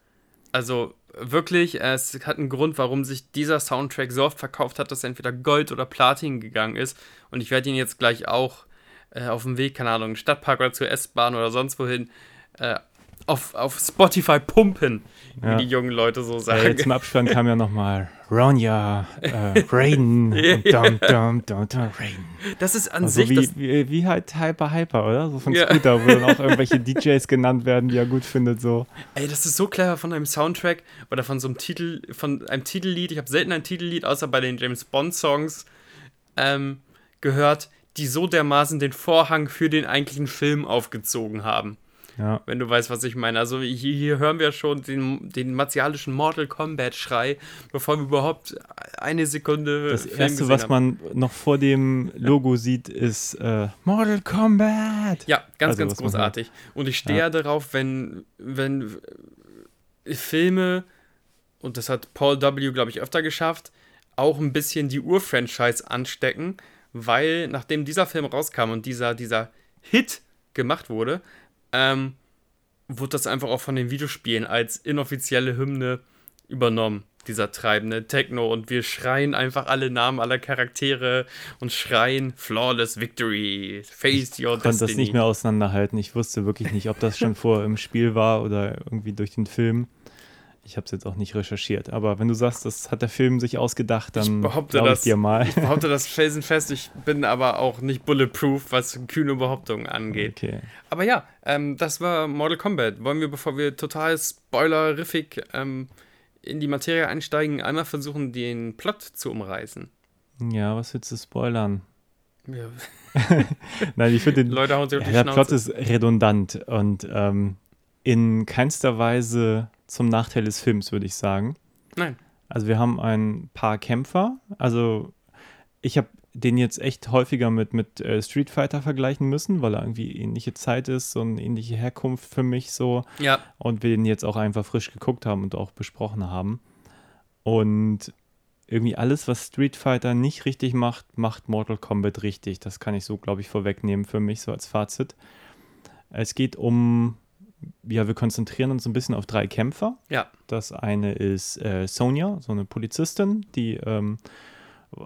Also wirklich, es hat einen Grund, warum sich dieser Soundtrack so oft verkauft hat, dass er entweder Gold oder Platin gegangen ist. Und ich werde ihn jetzt gleich auch äh, auf dem Weg, keine Ahnung, Stadtpark oder zur S-Bahn oder sonst wohin äh, auf, auf Spotify pumpen, wie Ja. die jungen Leute so Ja, sagen. jetzt im Abspann kam ja nochmal Ronja, äh, Raiden, und dum, dum, dum, dum, Raiden. das ist an Also sich wie, wie, wie halt Hyper Hyper, oder? So von Ja. Scooter, wo dann auch irgendwelche DJs genannt werden, die er gut findet, so. Ey, das ist so clever von einem Soundtrack oder von so einem Titel, von einem Titellied. Ich habe selten ein Titellied, außer bei den James Bond-Songs, ähm, gehört, die so dermaßen den Vorhang für den eigentlichen Film aufgezogen haben. Ja. Wenn du weißt, was ich meine. Also hier, hier hören wir schon den, den martialischen Mortal Kombat-Schrei, bevor wir überhaupt eine Sekunde. Das Film erste, was haben. man noch vor dem Logo sieht, ist äh, Mortal Kombat. Ja, ganz, Also, ganz großartig. Und ich stehe Ja. ja darauf, wenn, wenn Filme, und das hat Paul W., glaube ich, öfter geschafft, auch ein bisschen die Ur-Franchise anstecken, weil nachdem dieser Film rauskam und dieser, dieser Hit gemacht wurde, ähm, wurde das einfach auch von den Videospielen als inoffizielle Hymne übernommen. Dieser treibende Techno und wir schreien einfach alle Namen aller Charaktere und schreien Flawless Victory, Face Your Ich konnte Destiny. das nicht mehr auseinanderhalten. Ich wusste wirklich nicht, ob das schon vor im Spiel war oder irgendwie durch den Film. Ich habe es jetzt auch nicht recherchiert. Aber wenn du sagst, das hat der Film sich ausgedacht, dann glaube ich dir mal. Ich behaupte das felsenfest, ich bin aber auch nicht bulletproof, was kühne Behauptungen angeht. Okay. Aber ja, ähm, das war Mortal Kombat. Wollen wir, bevor wir total spoilerific ähm, in die Materie einsteigen, einmal versuchen, den Plot zu umreißen? Ja, was willst du spoilern? Ja, Nein, ich finde den Leute hauen sich auf Ja, die der Schnauze. Plot ist redundant und ähm, in keinster Weise zum Nachteil des Films, würde ich sagen. Nein. Also wir haben ein paar Kämpfer. Also ich habe den jetzt echt häufiger mit, mit äh, Street Fighter vergleichen müssen, weil er irgendwie ähnliche Zeit ist, eine ähnliche Herkunft für mich so. Ja, Und wir den jetzt auch einfach frisch geguckt haben und auch besprochen haben. Und irgendwie alles, was Street Fighter nicht richtig macht, macht Mortal Kombat richtig. Das kann ich so, glaube ich, vorwegnehmen für mich, so als Fazit. Es geht um, ja, wir konzentrieren uns ein bisschen auf drei Kämpfer. ja, Das eine ist äh, Sonja, so eine Polizistin, die ähm,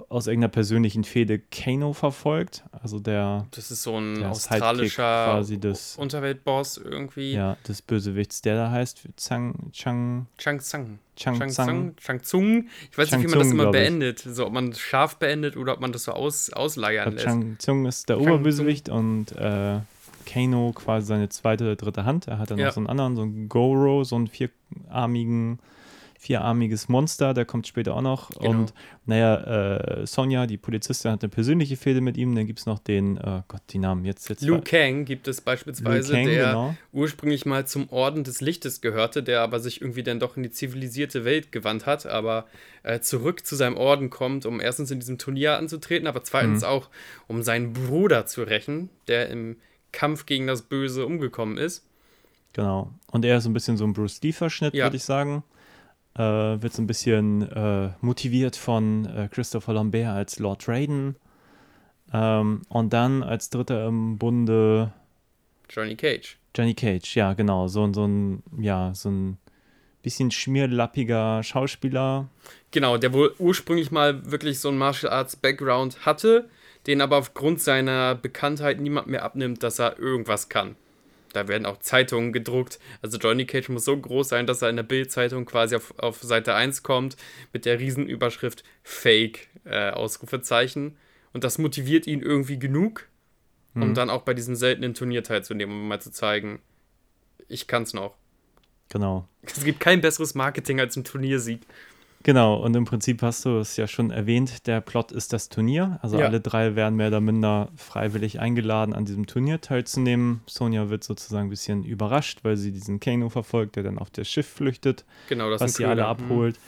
aus irgendeiner persönlichen Fehde Kano verfolgt. Also der, das ist so ein australischer quasi des, Unterweltboss irgendwie. ja, des Bösewichts, der da heißt Zhang, Chang, Chang Tsang. Chang. Tsung. Chang Tsung. Ich weiß Chang nicht, wie man das immer glaub beendet. So, ob man scharf beendet oder ob man das so aus, ausleiern lässt. Chang Tsung ist der Chang Oberbösewicht und äh, Kano quasi seine zweite oder dritte Hand. Er hat dann Ja. noch so einen anderen, so einen Goro, so einen vierarmigen, vierarmiges Monster, der kommt später auch noch. Genau. Und naja, äh, Sonja, die Polizistin, hat eine persönliche Fehde mit ihm. Dann gibt es noch den, äh, Gott, die Namen jetzt. jetzt Liu Kang gibt es beispielsweise, Kang, der genau. ursprünglich mal zum Orden des Lichtes gehörte, der aber sich irgendwie dann doch in die zivilisierte Welt gewandt hat, aber äh, zurück zu seinem Orden kommt, um erstens in diesem Turnier anzutreten, aber zweitens Mhm. auch, um seinen Bruder zu rächen, der im Kampf gegen das Böse umgekommen ist. Genau. Und er ist so ein bisschen so ein Bruce Lee-Verschnitt, Ja. würde ich sagen. Äh, wird so ein bisschen äh, motiviert von äh, Christopher Lambert als Lord Raiden. Ähm, und dann als dritter im Bunde Johnny Cage. Johnny Cage, ja, genau. So, ein- so ein, ja, so ein bisschen schmierlappiger Schauspieler. Genau, der wohl ursprünglich mal wirklich so einen Martial Arts Background hatte, den aber aufgrund seiner Bekanntheit niemand mehr abnimmt, dass er irgendwas kann. Da werden auch Zeitungen gedruckt. Also Johnny Cage muss so groß sein, dass er in der Bild-Zeitung quasi auf, auf Seite 1 kommt mit der Riesenüberschrift Fake, äh, Ausrufezeichen. Und das motiviert ihn irgendwie genug, um dann auch bei diesem seltenen Turnier teilzunehmen, um mal zu zeigen, ich kann's noch. Genau. Es gibt kein besseres Marketing als ein Turniersieg. Genau, und im Prinzip hast du es ja schon erwähnt, der Plot ist das Turnier. Also Ja. alle drei werden mehr oder minder freiwillig eingeladen, an diesem Turnier teilzunehmen. Sonja wird sozusagen ein bisschen überrascht, weil sie diesen Kano verfolgt, der dann auf das Schiff flüchtet, Genau, das was sie alle Köder. abholt.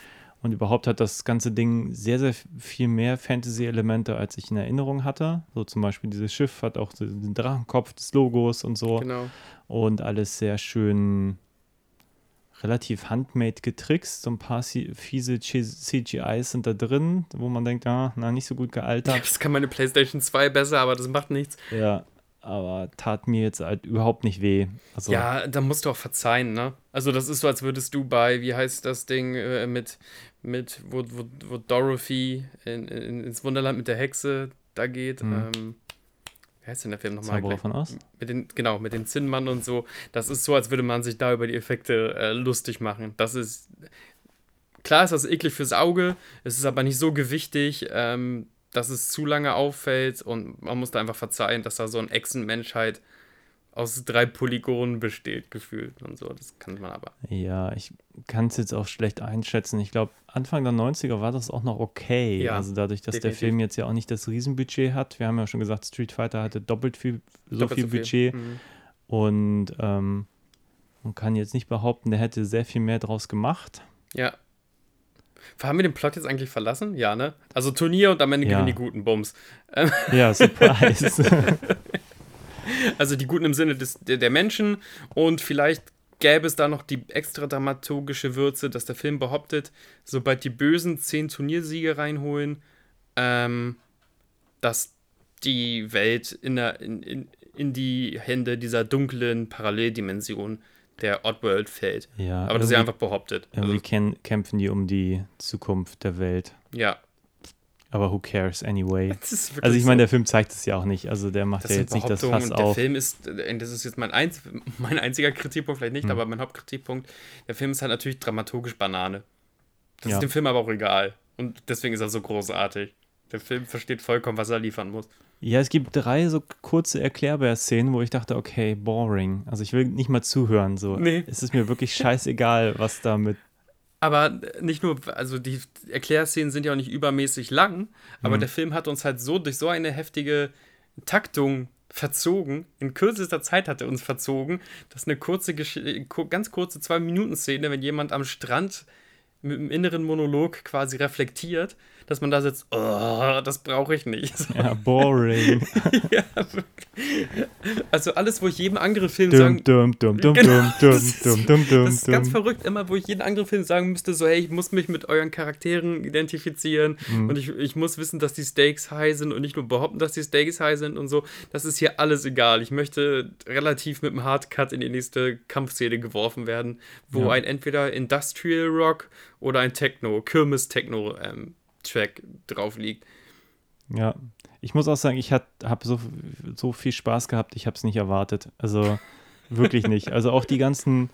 Und überhaupt hat das ganze Ding sehr, sehr viel mehr Fantasy-Elemente, als ich in Erinnerung hatte. So zum Beispiel dieses Schiff hat auch den Drachenkopf des Logos und so. Genau. Und alles sehr schön relativ handmade getrickst. So ein paar fiese CGIs sind da drin, wo man denkt, ah, na, nicht so gut gealtert. Das kann meine PlayStation 2 besser, aber das macht nichts. Ja, aber tat mir jetzt halt überhaupt nicht weh. Also, Ja, da musst du auch verzeihen, ne? Also das ist so, als würdest du bei, wie heißt das Ding, äh, mit, mit wo, wo, wo Dorothy in, in, ins Wunderland mit der Hexe da geht. Mhm. Ähm, wie heißt denn der Film nochmal? Zauberer von Oz? Mit den, genau, mit den Zinnmann und so. Das ist so, als würde man sich da über die Effekte äh, lustig machen. Das ist. Klar ist das eklig fürs Auge, es ist aber nicht so gewichtig, ähm, dass es zu lange auffällt und man muss da einfach verzeihen, dass da so ein Echsenmenschheit aus drei Polygonen besteht, gefühlt und so. Das kann man aber. Ja, ich kann es jetzt auch schlecht einschätzen. Ich glaube, Anfang der 90er war das auch noch okay. Ja, also dadurch, dass der definitiv. Film jetzt ja auch nicht das Riesenbudget hat. Wir haben ja schon gesagt, Street Fighter hatte doppelt viel, so Doppelt viel Budget. Mhm. Und ähm, man kann jetzt nicht behaupten, der hätte sehr viel mehr draus gemacht. Ja. Haben wir den Plot jetzt eigentlich verlassen? Ja, ne? Also Turnier und am Ende Ja. gewinnen die guten Bums. Ja, Surprise. Also die Guten im Sinne des, der, Menschen und vielleicht gäbe es da noch die extra dramaturgische Würze, dass der Film behauptet, sobald die Bösen zehn Turniersiege reinholen, ähm, dass die Welt in, der, in, in, in die Hände dieser dunklen Paralleldimension der Oddworld fällt. ja, Aber das ist ja einfach behauptet. Irgendwie Also, kä- kämpfen die um die Zukunft der Welt. ja. Aber who cares anyway? Also ich meine, der Film zeigt es ja auch nicht. Also der macht ja jetzt nicht das Fass und der auf. Film ist, äh, das ist jetzt mein, einz, mein einziger Kritikpunkt, vielleicht nicht, Hm. aber mein Hauptkritikpunkt, der Film ist halt natürlich dramaturgisch Banane. Das Ja. ist dem Film aber auch egal. Und deswegen ist er so großartig. Der Film versteht vollkommen, was er liefern muss. Ja, es gibt drei so kurze Erklärbär-Szenen, wo ich dachte, okay, boring. Also ich will nicht mal zuhören. So. Nee. Es ist mir wirklich scheißegal, was da mit. Aber nicht nur, also die Erklärszenen sind ja auch nicht übermäßig lang, aber Mhm. der Film hat uns halt so durch so eine heftige Taktung verzogen, in kürzester Zeit hat er uns verzogen, dass eine kurze, ganz kurze Zwei-Minuten-Szene, wenn jemand am Strand mit einem inneren Monolog quasi reflektiert, dass man da sitzt, oh, das brauche ich nicht. So, Ja, boring. ja, also alles, wo ich jedem anderen Film sagen dum, dum, dum, Genau, dum, das ist- das ist ganz verrückt, immer wo ich jeden anderen Film sagen müsste, so, hey, ich muss mich mit euren Charakteren identifizieren Mhm. und ich, ich muss wissen, dass die Stakes high sind und nicht nur behaupten, dass die Stakes high sind und so. Das ist hier alles egal. Ich möchte relativ mit einem Hardcut in die nächste Kampfszene geworfen werden, wo Ja. ein entweder Industrial Rock oder ein Techno, Kirmes-Techno-Track drauf liegt. Ja, ich muss auch sagen, ich habe so, so viel Spaß gehabt, ich habe es nicht erwartet. Also wirklich nicht. Also auch die ganzen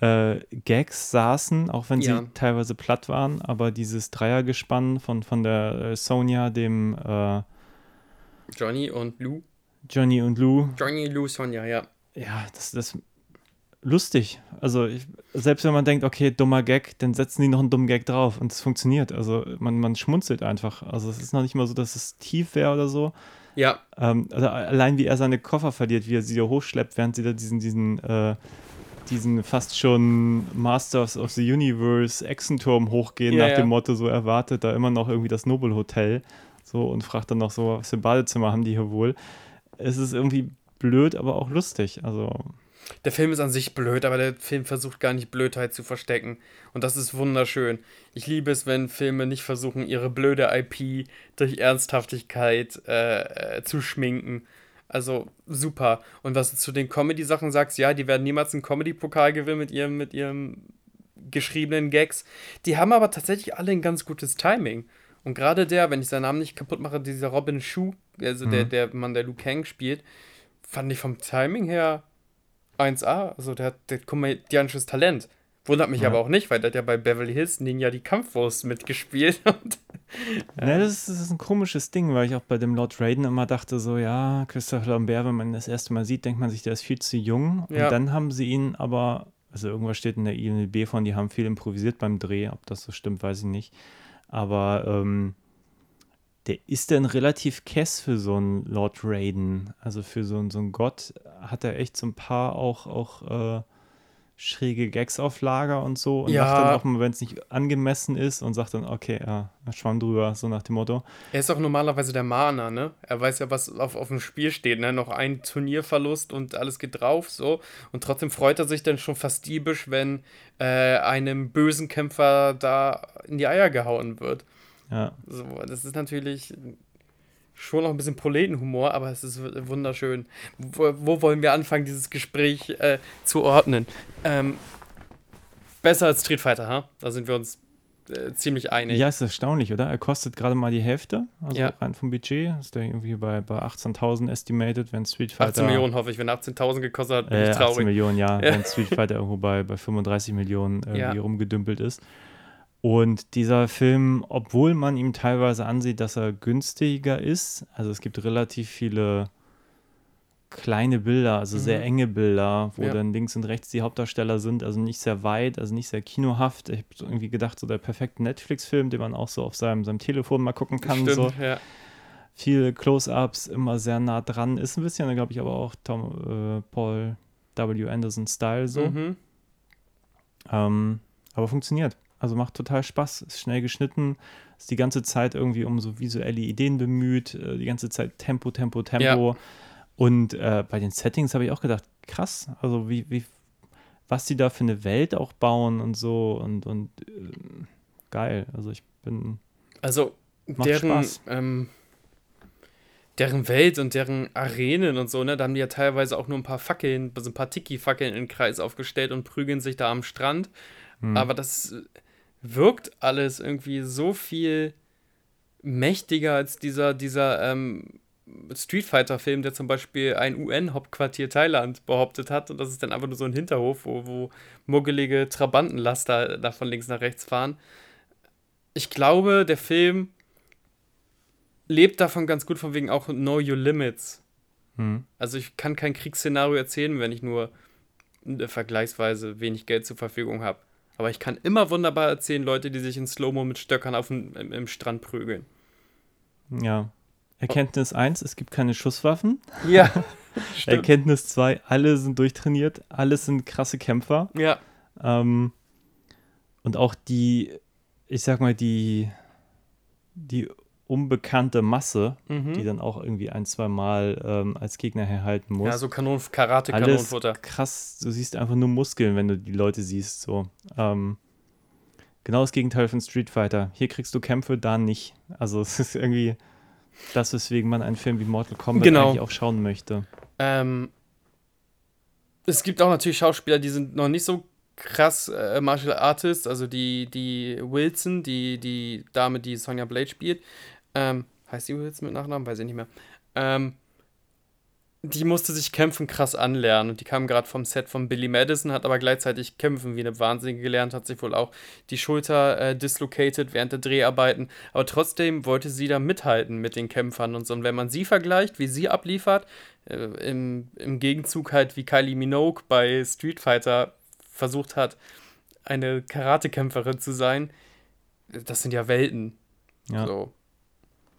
äh, Gags saßen, auch wenn sie Ja. teilweise platt waren, aber dieses Dreiergespann von, von der äh, Sonja, dem äh, Johnny und Lou. Johnny und Lou, Johnny, Lou, Sonja, ja. ja, das das lustig. Also ich, selbst wenn man denkt, okay, dummer Gag, dann setzen die noch einen dummen Gag drauf und es funktioniert. Also man, man schmunzelt einfach. Also es ist noch nicht mal so, dass es tief wäre oder so. Ja, Ähm, also allein wie er seine Koffer verliert, wie er sie da hochschleppt, während sie da diesen, diesen, äh, diesen fast schon Masters of the Universe Echsenturm hochgehen, Ja, nach ja. dem Motto, so erwartet da immer noch irgendwie das Nobel Hotel. So und fragt dann noch so, was für ein Badezimmer haben die hier wohl? Es ist irgendwie blöd, aber auch lustig. Also, Der Film ist an sich blöd, aber der Film versucht gar nicht Blödheit zu verstecken. Und das ist wunderschön. Ich liebe es, wenn Filme nicht versuchen, ihre blöde IP durch Ernsthaftigkeit äh, äh, zu schminken. Also super. Und was du zu den Comedy-Sachen sagst, ja, die werden niemals einen Comedy-Pokal gewinnen mit ihrem, mit ihrem geschriebenen Gags. Die haben aber tatsächlich alle ein ganz gutes Timing. Und gerade der, wenn ich seinen Namen nicht kaputt mache, dieser Robin Shu, also der, der Mann, der Liu Kang spielt, fand ich vom Timing her 1A. Also der hat der komödiantisches Talent. Wundert mich Ja. aber auch nicht, weil der hat ja bei Beverly Hills Ninja die Kampfwurst mitgespielt. Und ne, das, ist, das ist ein komisches Ding, weil ich auch bei dem Lord Raiden immer dachte, so, ja, Christopher Lambert, wenn man das erste Mal sieht, denkt man sich, der ist viel zu jung. Und Ja. dann haben sie ihn aber, also irgendwas steht in der IMDb von, die haben viel improvisiert beim Dreh. Ob das so stimmt, weiß ich nicht. Aber ähm, der ist dann relativ kess für so einen Lord Raiden. Also für so, einen- so einen Gott hat er echt so ein paar auch, auch äh, schräge Gags auf Lager und so. Und Ja. macht dann auch mal, wenn es nicht angemessen ist und sagt dann, okay, ja, schwamm drüber, so nach dem Motto. er ist auch normalerweise der Mahner, ne? Er weiß ja, was auf, auf dem Spiel steht, ne? Noch ein Turnierverlust und alles geht drauf, so. Und trotzdem freut er sich dann schon fast diebisch, wenn äh, einem bösen Kämpfer da in die Eier gehauen wird. Ja, So, das ist natürlich schon noch ein bisschen Proletenhumor, aber es ist wunderschön. Wo, wo wollen wir anfangen, dieses Gespräch äh, zu ordnen? Ähm, besser als Street Fighter, ha? Da sind wir uns äh, ziemlich einig. Ja, ist erstaunlich, oder? Er kostet gerade mal die Hälfte, also Ja. rein vom Budget. Ist der irgendwie bei, bei 18.000 estimated, wenn Street Fighter. 18 Millionen hoffe ich, wenn er 18.000 gekostet hat, bin Äh, ich 18 traurig. Millionen, ja, Ja. wenn Street Fighter irgendwo bei, bei 35 Millionen irgendwie Ja. rumgedümpelt ist. Und dieser Film, obwohl man ihm teilweise ansieht, dass er günstiger ist, also es gibt relativ viele kleine Bilder, also sehr Mhm. enge Bilder, wo Ja. dann links und rechts die Hauptdarsteller sind, also nicht sehr weit, also nicht sehr kinohaft. Ich habe irgendwie gedacht, so der perfekte Netflix-Film, den man auch so auf seinem, seinem Telefon mal gucken kann. Stimmt, So ja. viele Close-ups, immer sehr nah dran. Ist ein bisschen, glaube ich, aber auch Tom, äh, Paul W. Anderson-Style so. Mhm. Ähm, aber funktioniert. Also macht total Spaß, ist schnell geschnitten, ist die ganze Zeit irgendwie um so visuelle Ideen bemüht, äh, die ganze Zeit Tempo, Tempo, Tempo. Und äh, bei den Settings habe ich auch gedacht, krass, also wie, wie, was die da für eine Welt auch bauen und so und, und äh, geil. Also ich bin, Also deren, Spaß. ähm, deren Welt und deren Arenen und so, ne, da haben die ja teilweise auch nur ein paar Fackeln, also ein paar Tiki-Fackeln in den Kreis aufgestellt und prügeln sich da am Strand. hm, Aber das äh, wirkt alles irgendwie so viel mächtiger als dieser, dieser ähm, Street Fighter-Film, der zum Beispiel ein UN-Hauptquartier Thailand behauptet hat. Und das ist dann einfach nur so ein Hinterhof, wo, wo muggelige Trabantenlaster da von links nach rechts fahren. Ich glaube, der Film lebt davon ganz gut, von wegen auch Know Your Limits. hm, Also ich kann kein Kriegsszenario erzählen, wenn ich nur äh, vergleichsweise wenig Geld zur Verfügung habe. Aber ich kann immer wunderbar erzählen, Leute, die sich in Slow-Mo mit Stöckern auf dem, im, im Strand prügeln. ja. Erkenntnis 1, es gibt keine Schusswaffen. Ja. Erkenntnis 2, alle sind durchtrainiert, alle sind krasse Kämpfer. Ja, Ähm, und auch die, ich sag mal, die, die unbekannte Masse, Mhm. die dann auch irgendwie ein, zwei Mal ähm, als Gegner herhalten muss. ja so Kanon, Karate, Kanonenfutter. krass, du siehst einfach nur Muskeln, wenn du die Leute siehst. So. Ähm, genau das Gegenteil von Street Fighter. Hier kriegst du Kämpfe, da nicht. Also es ist irgendwie das, weswegen man einen Film wie Mortal Kombat Genau. eigentlich auch schauen möchte. Ähm, es gibt auch natürlich Schauspieler, die sind noch nicht so krass äh, Martial Artists, also die, die Wilson, die, die Dame, die Sonja Blade spielt. Ähm, heißt die Wilson mit Nachnamen? Weiß ich nicht mehr. Ähm, die musste sich Kämpfen krass anlernen und die kam gerade vom Set von Billy Madison, hat aber gleichzeitig Kämpfen wie eine Wahnsinnige gelernt, hat sich wohl auch die Schulter äh, dislocated während der Dreharbeiten, aber trotzdem wollte sie da mithalten mit den Kämpfern und so. Und wenn man sie vergleicht, wie sie abliefert, äh, im, im Gegenzug halt wie Kylie Minogue bei Street Fighter versucht hat, eine Karatekämpferin zu sein, das sind ja Welten. Ja. So.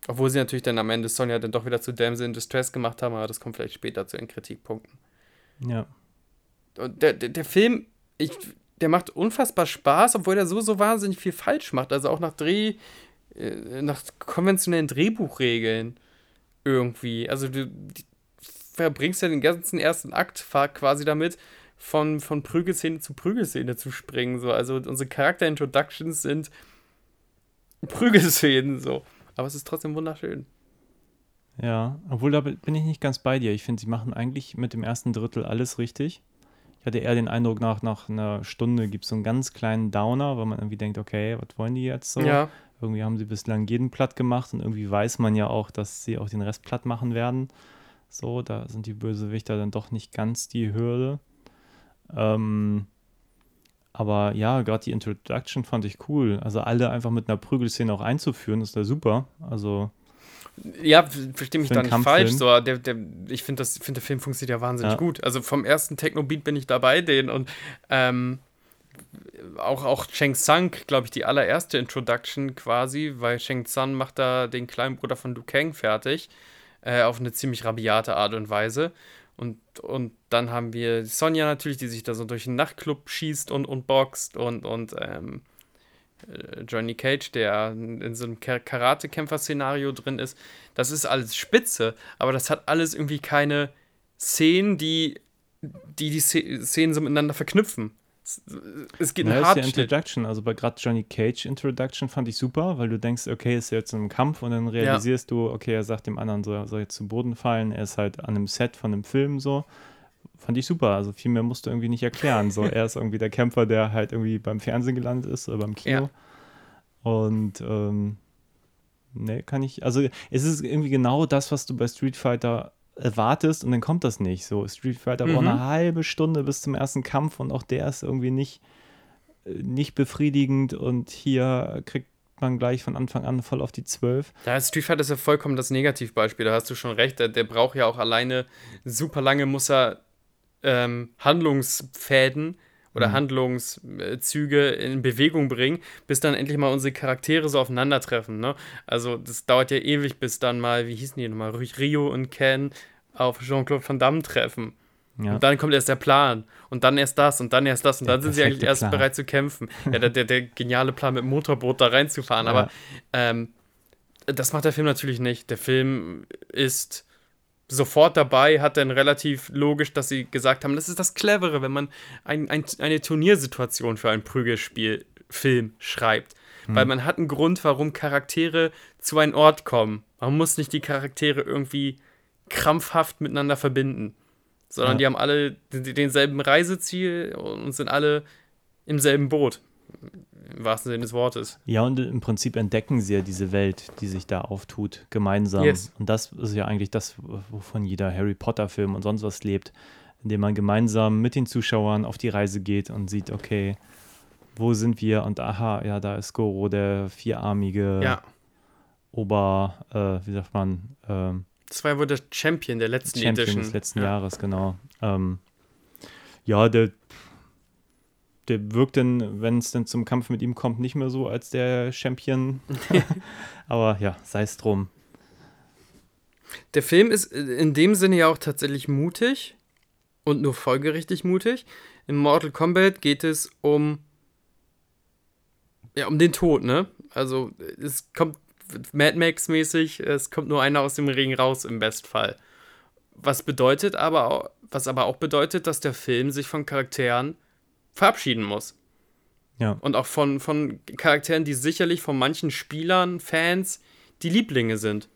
Obwohl sie natürlich dann am Ende Sonja dann doch wieder zu Damsel in Distress gemacht haben, aber das kommt vielleicht später zu den Kritikpunkten. Ja. Und der, der, der Film, ich, der macht unfassbar Spaß, obwohl er so, so wahnsinnig viel falsch macht. Also auch nach Dreh, äh, nach konventionellen Drehbuchregeln irgendwie. Also du verbringst ja den ganzen ersten Akt quasi damit, von, von Prügelszene zu Prügelszene zu springen. So. Also unsere Charakter-Introductions sind Prügelszenen so. Aber es ist trotzdem wunderschön. Ja, obwohl da bin ich nicht ganz bei dir. Ich finde, sie machen eigentlich mit dem ersten Drittel alles richtig. Ich hatte eher den Eindruck, nach, nach einer Stunde gibt es so einen ganz kleinen Downer, weil man irgendwie denkt, okay, was wollen die jetzt so? Ja. Irgendwie haben sie bislang jeden platt gemacht und irgendwie weiß man ja auch, dass sie auch den Rest platt machen werden. So, da sind die Bösewichter dann doch nicht ganz die Hürde. Ähm, aber ja, gerade die Introduction fand ich cool. Also alle einfach mit einer Prügelszene auch einzuführen, ist da super. Also Ja, verstehe mich da nicht falsch. So, der, der, ich finde, find, der Film funktioniert ja wahnsinnig Ja. gut. Also vom ersten Techno-Beat bin ich dabei, den und ähm, auch, auch Shang Tsung, glaube ich, die allererste Introduction quasi, weil Shang Tsung macht da den kleinen Bruder von Liu Kang fertig, äh, auf eine ziemlich rabiate Art und Weise. Und, und dann haben wir Sonja natürlich, die sich da so durch den Nachtclub schießt und, und boxt und, und ähm, äh, Johnny Cage, der in so einem Ka- Karate-Kämpfer-Szenario drin ist. Das ist alles spitze, aber das hat alles irgendwie keine Szenen, die die, die Sze- Szenen so miteinander verknüpfen. Es, geht Ja, ein ist ja. Introduction. Also bei gerade Johnny Cage Introduction fand ich super, weil du denkst, okay, ist jetzt in einem Kampf und dann realisierst du, okay, er sagt dem anderen, so, er soll jetzt zu Boden fallen, er ist halt an einem Set von einem Film so. Fand ich super. Also viel mehr musst du irgendwie nicht erklären. So, er ist irgendwie der Kämpfer, der halt irgendwie beim Fernsehen gelandet ist oder beim Kino. Und ähm, ne, kann ich, also es ist irgendwie genau das, was du bei Street Fighter erwartest und dann kommt das nicht. So, Street Fighter Mhm. braucht eine halbe Stunde bis zum ersten Kampf und auch der ist irgendwie nicht, äh, nicht befriedigend und hier kriegt man gleich von Anfang an voll auf die 12. Da ist Street Fighter ist ja vollkommen das Negativbeispiel, da hast du schon recht. Der, der braucht ja auch alleine super lange, muss er ähm, Handlungsfäden oder Mhm. Handlungszüge in Bewegung bringen, bis dann endlich mal unsere Charaktere so aufeinandertreffen. Ne? Also das dauert ja ewig, bis dann mal, wie hießen die nochmal, Rio und Ken auf Jean-Claude Van Damme treffen. Ja. Und dann kommt erst der Plan und dann erst das und dann erst das und Der dann sind sie eigentlich erst Plan. bereit zu kämpfen. Ja, der, der, der geniale Plan mit dem Motorboot da reinzufahren, aber ähm, das macht der Film natürlich nicht. Der Film ist sofort dabei, hat dann relativ logisch, dass sie gesagt haben, das ist das Clevere, wenn man ein, ein, eine Turniersituation für ein Prügelspiel-Film schreibt. Weil man hat einen Grund, warum Charaktere zu einem Ort kommen. Man muss nicht die Charaktere irgendwie krampfhaft miteinander verbinden, sondern Ja. die haben alle den- denselben Reiseziel und sind alle im selben Boot. Im wahrsten Sinne des Wortes. Ja, und im Prinzip entdecken sie ja diese Welt, die sich da auftut, gemeinsam. Yes. Und das ist ja eigentlich das, wovon jeder Harry Potter-Film und sonst was lebt, indem man gemeinsam mit den Zuschauern auf die Reise geht und sieht, okay, wo sind wir? Und aha, ja, da ist Goro, der vierarmige Ja. Ober, äh, wie sagt man, ähm, Das war ja wohl der Champion der letzten Champion Edition. des letzten ja. Jahres, genau. Ähm, ja, der, der wirkt dann, wenn es dann zum Kampf mit ihm kommt, nicht mehr so als der Champion. Aber ja, sei es drum. Der Film ist in dem Sinne ja auch tatsächlich mutig und nur folgerichtig mutig. In Mortal Kombat geht es um ja, um den Tod, ne? Also es kommt Mad Max mäßig, es kommt nur einer aus dem Ring raus im Bestfall. Was bedeutet aber auch, was aber auch bedeutet, dass der Film sich von Charakteren verabschieden muss. Ja. Und auch von, von Charakteren, die sicherlich von manchen Spielern, Fans, die Lieblinge sind.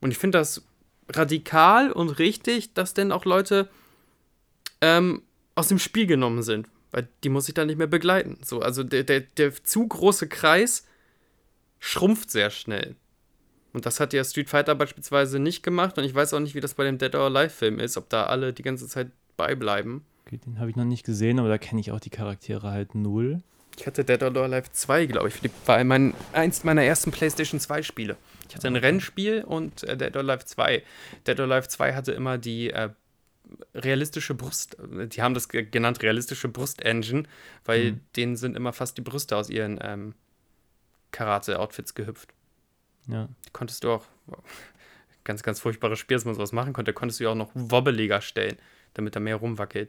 Und ich finde das radikal und richtig, dass denn auch Leute ähm, aus dem Spiel genommen sind. Weil die muss ich dann nicht mehr begleiten. So, also der, der, der zu große Kreis schrumpft sehr schnell. Und das hat ja Street Fighter beispielsweise nicht gemacht. Und ich weiß auch nicht, wie das bei dem Dead or Alive-Film ist, ob da alle die ganze Zeit beibleiben. Okay, den habe ich noch nicht gesehen, aber da kenne ich auch die Charaktere halt null. Ich hatte Dead or Alive 2, glaube ich. War mein, eins meiner ersten PlayStation 2 Spiele. Ich hatte ein Rennspiel und äh, Dead or Alive 2. Dead or Alive 2 hatte immer die äh, realistische Brust, die haben das ge- genannt realistische Brust-Engine, weil Mhm. denen sind immer fast die Brüste aus ihren ähm, Karate-Outfits gehüpft. Ja. Die konntest du auch, ganz, ganz furchtbares Spiel, dass man sowas machen konnte, konntest du ja auch noch wobbeliger stellen, damit er mehr rumwackelt.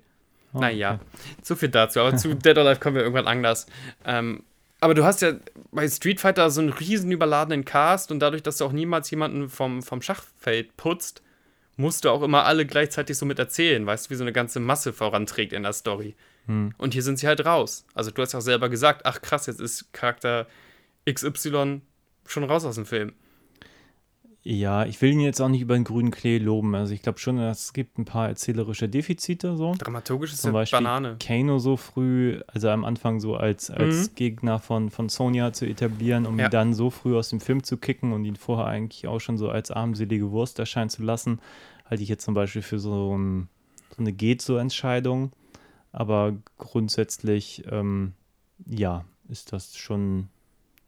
Oh, Naja, okay. so viel dazu. Aber zu Dead or Alive kommen wir irgendwann anders. Ähm, aber du hast ja bei Street Fighter so einen riesen überladenen Cast und dadurch, dass du auch niemals jemanden vom, vom Schachfeld putzt, musst du auch immer alle gleichzeitig so mit erzählen, weißt du, wie so eine ganze Masse voranträgt in der Story. Hm. Und hier sind sie halt raus. Also du hast ja auch selber gesagt, ach krass, jetzt ist Charakter XY schon raus aus dem Film. Ja, ich will ihn jetzt auch nicht über den grünen Klee loben. Also ich glaube schon, es gibt ein paar erzählerische Defizite so. Dramaturgisch ist Zum Beispiel Banane. Kano so früh, also am Anfang so als, als Mhm. Gegner von, von Sonja zu etablieren, um Ja. ihn dann so früh aus dem Film zu kicken und ihn vorher eigentlich auch schon so als armselige Wurst erscheinen zu lassen, halte ich jetzt zum Beispiel für so, ein, so eine Geht-so-Entscheidung. Aber grundsätzlich, ähm, ja, ist das schon,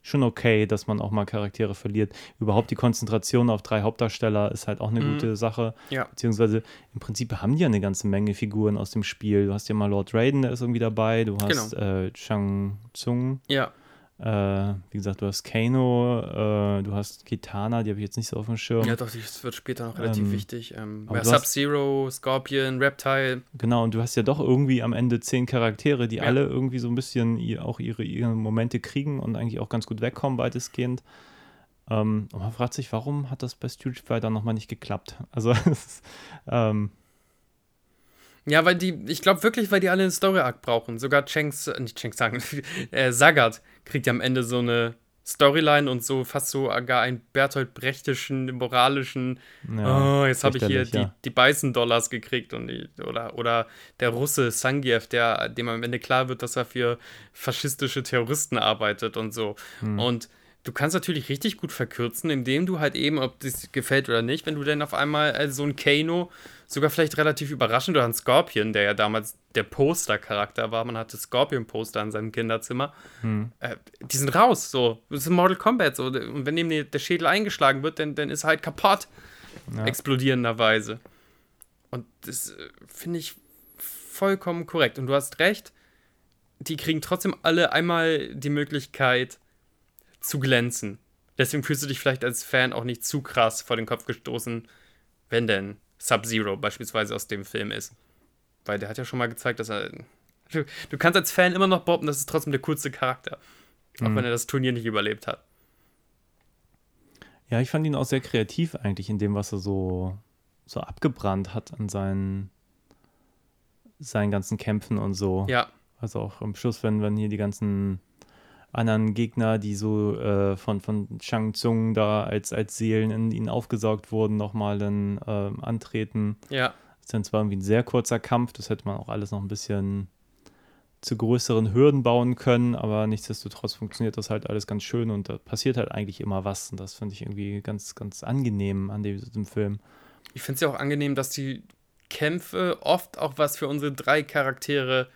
schon okay, dass man auch mal Charaktere verliert. Überhaupt die Konzentration auf drei Hauptdarsteller ist halt auch eine Mhm. gute Sache. Ja. Beziehungsweise im Prinzip haben die ja eine ganze Menge Figuren aus dem Spiel. Du hast ja mal Lord Raiden, der ist irgendwie dabei. Du hast äh, Shang Tsung. Ja. Äh, wie gesagt, du hast Kano. Äh, du hast Kitana, die habe ich jetzt nicht so auf dem Schirm. Ja, doch, das wird später noch relativ Ähm, wichtig. Ähm, Sub-Zero, Scorpion, Reptile. Genau, und du hast ja doch irgendwie am Ende zehn Charaktere, die Ja. alle irgendwie so ein bisschen ihr, auch ihre, ihre Momente kriegen und eigentlich auch ganz gut wegkommen, weitestgehend. Ähm, und man fragt sich, warum hat das bei Street Fighter nochmal nicht geklappt? Also, es ist, ähm, Ja, weil die, ich glaube wirklich, weil die alle einen Story-Arc brauchen. Sogar Cheng, äh, nicht Cheng Sang, äh, Sagat kriegt ja am Ende so eine Storyline und so fast so gar einen Bertolt Brechtischen, moralischen, Ja, oh, jetzt habe ich hier die, ja. die Beißen-Dollars gekriegt und die, oder, oder der Russe Sangiev, der, dem am Ende klar wird, dass er für faschistische Terroristen arbeitet und so. Hm. Und du kannst natürlich richtig gut verkürzen, indem du halt eben, ob das gefällt oder nicht, wenn du dann auf einmal äh, so ein Kano, sogar vielleicht relativ überraschend, oder ein Scorpion, der ja damals der Poster-Charakter war, man hatte Scorpion-Poster in seinem Kinderzimmer, Hm. äh, die sind raus, so. Das ist Mortal Kombat, so. Und wenn ihm der Schädel eingeschlagen wird, dann, dann ist er halt kaputt, Ja. explodierenderweise. Und das äh, finde ich vollkommen korrekt. Und du hast recht, die kriegen trotzdem alle einmal die Möglichkeit zu glänzen. Deswegen fühlst du dich vielleicht als Fan auch nicht zu krass vor den Kopf gestoßen, wenn denn Sub-Zero beispielsweise aus dem Film ist. Weil der hat ja schon mal gezeigt, dass er. Du, du kannst als Fan immer noch behaupten, das ist trotzdem der coolste Charakter. Auch Mhm. wenn er das Turnier nicht überlebt hat. Ja, ich fand ihn auch sehr kreativ eigentlich in dem, was er so, so abgebrannt hat an seinen, seinen ganzen Kämpfen und so. Ja, Also auch am Schluss, wenn, wenn hier die ganzen anderen Gegner, die so äh, von, von Shang Tsung da als, als Seelen in ihn aufgesaugt wurden, nochmal dann ähm, antreten. ja. Das ist dann zwar irgendwie ein sehr kurzer Kampf, das hätte man auch alles noch ein bisschen zu größeren Hürden bauen können, aber nichtsdestotrotz funktioniert das halt alles ganz schön und da passiert halt eigentlich immer was und das finde ich irgendwie ganz, ganz angenehm an diesem Film. Ich finde es ja auch angenehm, dass die Kämpfe oft auch was für unsere drei Charaktere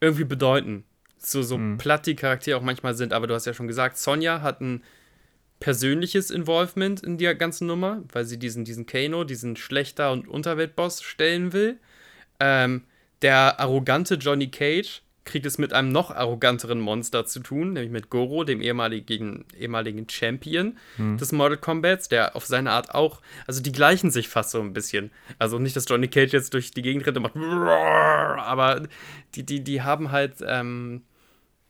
irgendwie bedeuten. So, so Mhm. platt die Charaktere auch manchmal sind, aber du hast ja schon gesagt, Sonja hat ein persönliches Involvement in der ganzen Nummer, weil sie diesen, diesen Kano, diesen Schlechter- und Unterweltboss stellen will. Ähm, der arrogante Johnny Cage kriegt es mit einem noch arroganteren Monster zu tun, nämlich mit Goro, dem ehemaligen, ehemaligen Champion des Mortal Kombats, der auf seine Art auch, also die gleichen sich fast so ein bisschen. Also nicht, dass Johnny Cage jetzt durch die Gegend rennt und macht, aber die, die, die haben halt ähm,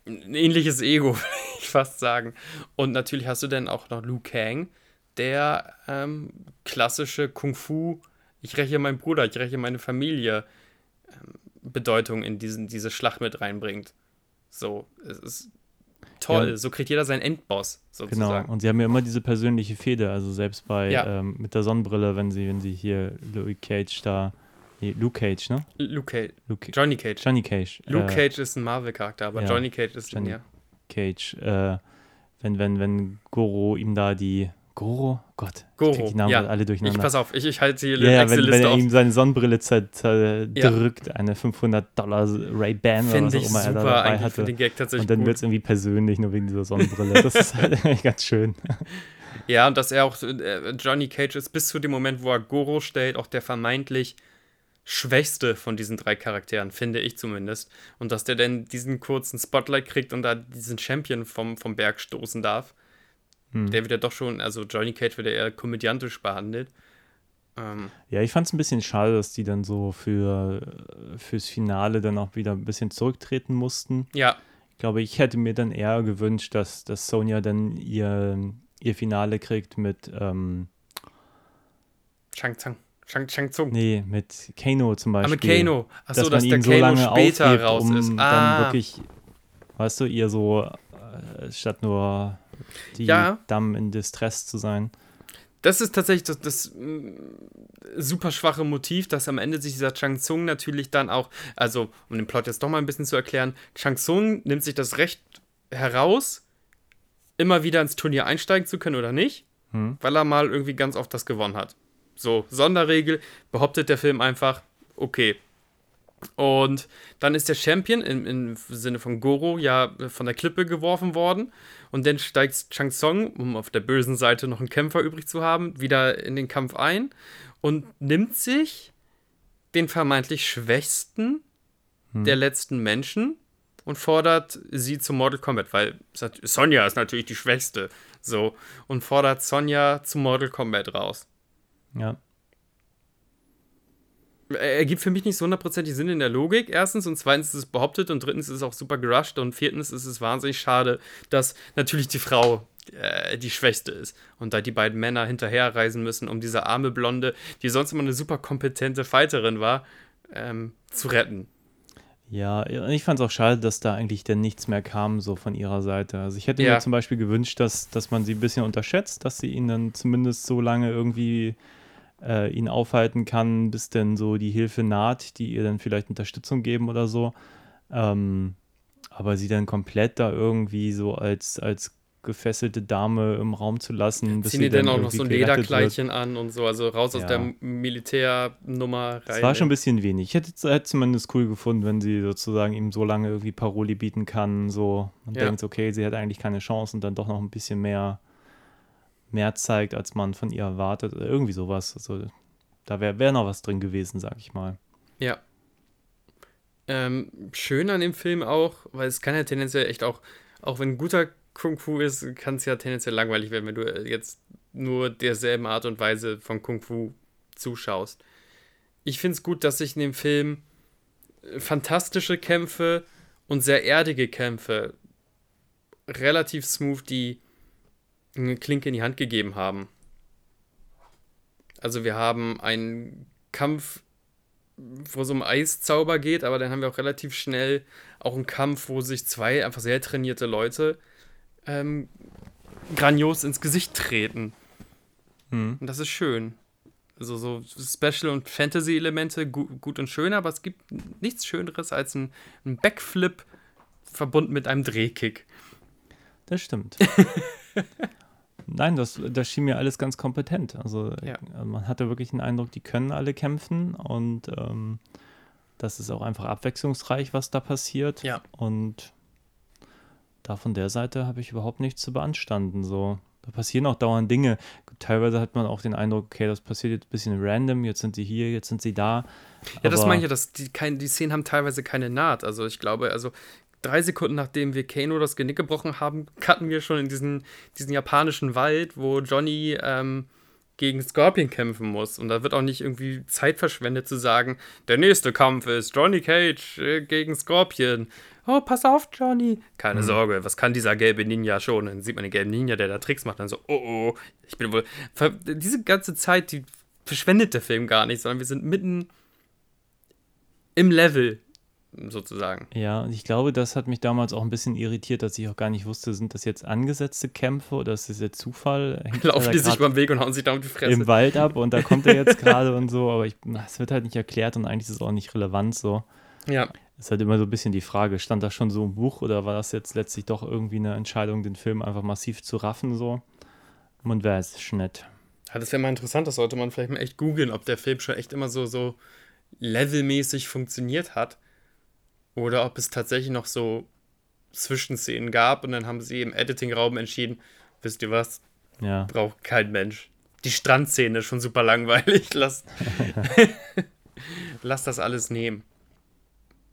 ein ähnliches Ego, würde ich fast sagen. Und natürlich hast du dann auch noch Liu Kang, der ähm, klassische Kung-Fu, ich räche meinen Bruder, ich räche meine Familie, ähm, Bedeutung in diesen, diese Schlacht mit reinbringt. So, es ist toll. Ja. So kriegt jeder seinen Endboss, Genau. sozusagen. Und sie haben ja immer diese persönliche Fehde, also selbst bei Ja. ähm, mit der Sonnenbrille, wenn sie, wenn sie hier Louis Cage da, Luke Cage, ne? Luke Cage, Luke, Johnny Cage. Johnny Cage. Luke äh, Cage ist ein Marvel-Charakter, aber ja, Johnny Cage ist Johnny- ja. Cage, äh, wenn, wenn, wenn Goro ihm da die Goro? Gott, Goro, ich krieg die Namen ja. alle Ich durcheinander. pass auf, ich, ich halte hier ja, ja, eine wenn, wenn er ihm seine Sonnenbrille zerdrückt, eine 500 Dollar Ray-Ban oder Finde was ich auch immer er da super dabei hatte. den Gag tatsächlich Und dann wird es irgendwie persönlich, nur wegen dieser Sonnenbrille. Das ist halt ganz schön. Ja, und dass er auch, äh, Johnny Cage ist bis zu dem Moment, wo er Goro stellt, auch der vermeintlich schwächste von diesen drei Charakteren, finde ich zumindest. Und dass der dann diesen kurzen Spotlight kriegt und da diesen Champion vom, vom Berg stoßen darf. Hm. Der wird ja doch schon, also Johnny Cage wird ja eher komödiantisch behandelt. Ähm, Ja, ich fand es ein bisschen schade, dass die dann so für fürs Finale dann auch wieder ein bisschen zurücktreten mussten. ja, Ich glaube, ich hätte mir dann eher gewünscht, dass, dass Sonja dann ihr, ihr Finale kriegt mit, ähm, Shang Tsung. Shang, Shang Tsung. nee, mit Kano zum ah, Beispiel. mit Kano. Achso, dass, man der so Kano lange später aufhebt, raus um ist. dann Ah, wirklich, weißt du, ihr so äh, statt nur die Ja. Damm in Distress zu sein. Das ist tatsächlich das, das mm, super schwache Motiv, dass am Ende sich dieser Chang Tsung natürlich dann auch, also um den Plot jetzt doch mal ein bisschen zu erklären, Chang Tsung nimmt sich das Recht heraus, immer wieder ins Turnier einsteigen zu können oder nicht, Hm. weil er mal irgendwie ganz oft das gewonnen hat. So, Sonderregel, behauptet der Film einfach, okay. Und dann ist der Champion im, im Sinne von Goro ja von der Klippe geworfen worden. Und dann steigt Chang Tsung, um auf der bösen Seite noch einen Kämpfer übrig zu haben, wieder in den Kampf ein und nimmt sich den vermeintlich Schwächsten der letzten Menschen und fordert sie zum Mortal Kombat, weil Sonja ist natürlich die Schwächste. So. Und fordert Sonja zum Mortal Kombat raus. Ja. Er ergibt für mich nicht so hundertprozentig Sinn in der Logik, erstens, und zweitens ist es behauptet und drittens ist es auch super gerusht und viertens ist es wahnsinnig schade, dass natürlich die Frau äh, die Schwächste ist und da die beiden Männer hinterherreisen müssen, um diese arme Blonde, die sonst immer eine super kompetente Fighterin war, ähm, zu retten. Ja, ich fand es auch schade, dass da eigentlich dann nichts mehr kam, so von ihrer Seite. Also ich hätte Ja. mir zum Beispiel gewünscht, dass, dass man sie ein bisschen unterschätzt, dass sie ihn dann zumindest so lange irgendwie äh, ihn aufhalten kann, bis dann so die Hilfe naht, die ihr dann vielleicht Unterstützung geben oder so. Ähm, aber sie dann komplett da irgendwie so als, als gefesselte Dame im Raum zu lassen, bis Ziehen sie die denn dann auch noch so ein gerettet wird. Lederkleidchen an und so, also raus aus Ja. der Militärnummer rein. Das war schon ein bisschen wenig. Ich hätte es zumindest cool gefunden, wenn sie sozusagen ihm so lange irgendwie Paroli bieten kann. So, man Ja. denkt, okay, sie hat eigentlich keine Chance und dann doch noch ein bisschen mehr, mehr zeigt, als man von ihr erwartet. Oder irgendwie sowas. Also, da wäre wär noch was drin gewesen, sag ich mal. Ja. Ähm, schön an dem Film auch, weil es kann ja tendenziell echt auch, auch wenn guter Kung Fu ist, kann es ja tendenziell langweilig werden, wenn du äh, jetzt nur derselben Art und Weise von Kung Fu zuschaust. Ich finde es gut, dass sich in dem Film äh, fantastische Kämpfe und sehr erdige Kämpfe relativ smooth die eine Klinke in die Hand gegeben haben. Also wir haben einen Kampf, wo es um Eiszauber geht, aber dann haben wir auch relativ schnell auch einen Kampf, wo sich zwei einfach sehr trainierte Leute ähm, grandios ins Gesicht treten. Hm. Und das ist schön. Also so Special- und Fantasy-Elemente, gu gut und schön, aber es gibt nichts Schöneres als ein, ein Backflip verbunden mit einem Drehkick. Das stimmt. Nein, das, das schien mir alles ganz kompetent. Also Ja. äh, man hatte wirklich den Eindruck, die können alle kämpfen und ähm, das ist auch einfach abwechslungsreich, was da passiert. Ja. Und da von der Seite habe ich überhaupt nichts zu beanstanden. So. Da passieren auch dauernd Dinge. Teilweise hat man auch den Eindruck, okay, das passiert jetzt ein bisschen random, jetzt sind sie hier, jetzt sind sie da. Ja, das meine ich ja, dass die, kein, die Szenen haben teilweise keine Naht. Also ich glaube, also drei Sekunden nachdem wir Kano das Genick gebrochen haben, cutten wir schon in diesen, diesen japanischen Wald, wo Johnny ähm, gegen Scorpion kämpfen muss. Und da wird auch nicht irgendwie Zeit verschwendet zu sagen, der nächste Kampf ist Johnny Cage äh, gegen Scorpion. Oh, pass auf, Johnny. Keine Sorge, was kann dieser gelbe Ninja schon? Dann sieht man den gelben Ninja, der da Tricks macht, dann so, oh oh, ich bin wohl. Diese ganze Zeit, die verschwendet der Film gar nicht, sondern wir sind mitten im Level, sozusagen. Ja, und ich glaube, das hat mich damals auch ein bisschen irritiert, dass ich auch gar nicht wusste, sind das jetzt angesetzte Kämpfe oder ist das jetzt Zufall? Hängt Laufen die sich beim Weg und hauen sich da um die Fresse. im Wald ab und da kommt er jetzt gerade und so, aber es wird halt nicht erklärt und eigentlich ist es auch nicht relevant so. Ja, Es ist halt immer so ein bisschen die Frage, stand das schon so im Buch oder war das jetzt letztlich doch irgendwie eine Entscheidung, den Film einfach massiv zu raffen so? Man weiß es nicht. Ja, das wäre mal interessant, das sollte man vielleicht mal echt googeln, ob der Film schon echt immer so, so levelmäßig funktioniert hat. Oder ob es tatsächlich noch so Zwischenszenen gab und dann haben sie im Editingraum entschieden, wisst ihr was, Ja, braucht kein Mensch. Die Strandszene ist schon super langweilig. Lass, Lass das alles nehmen.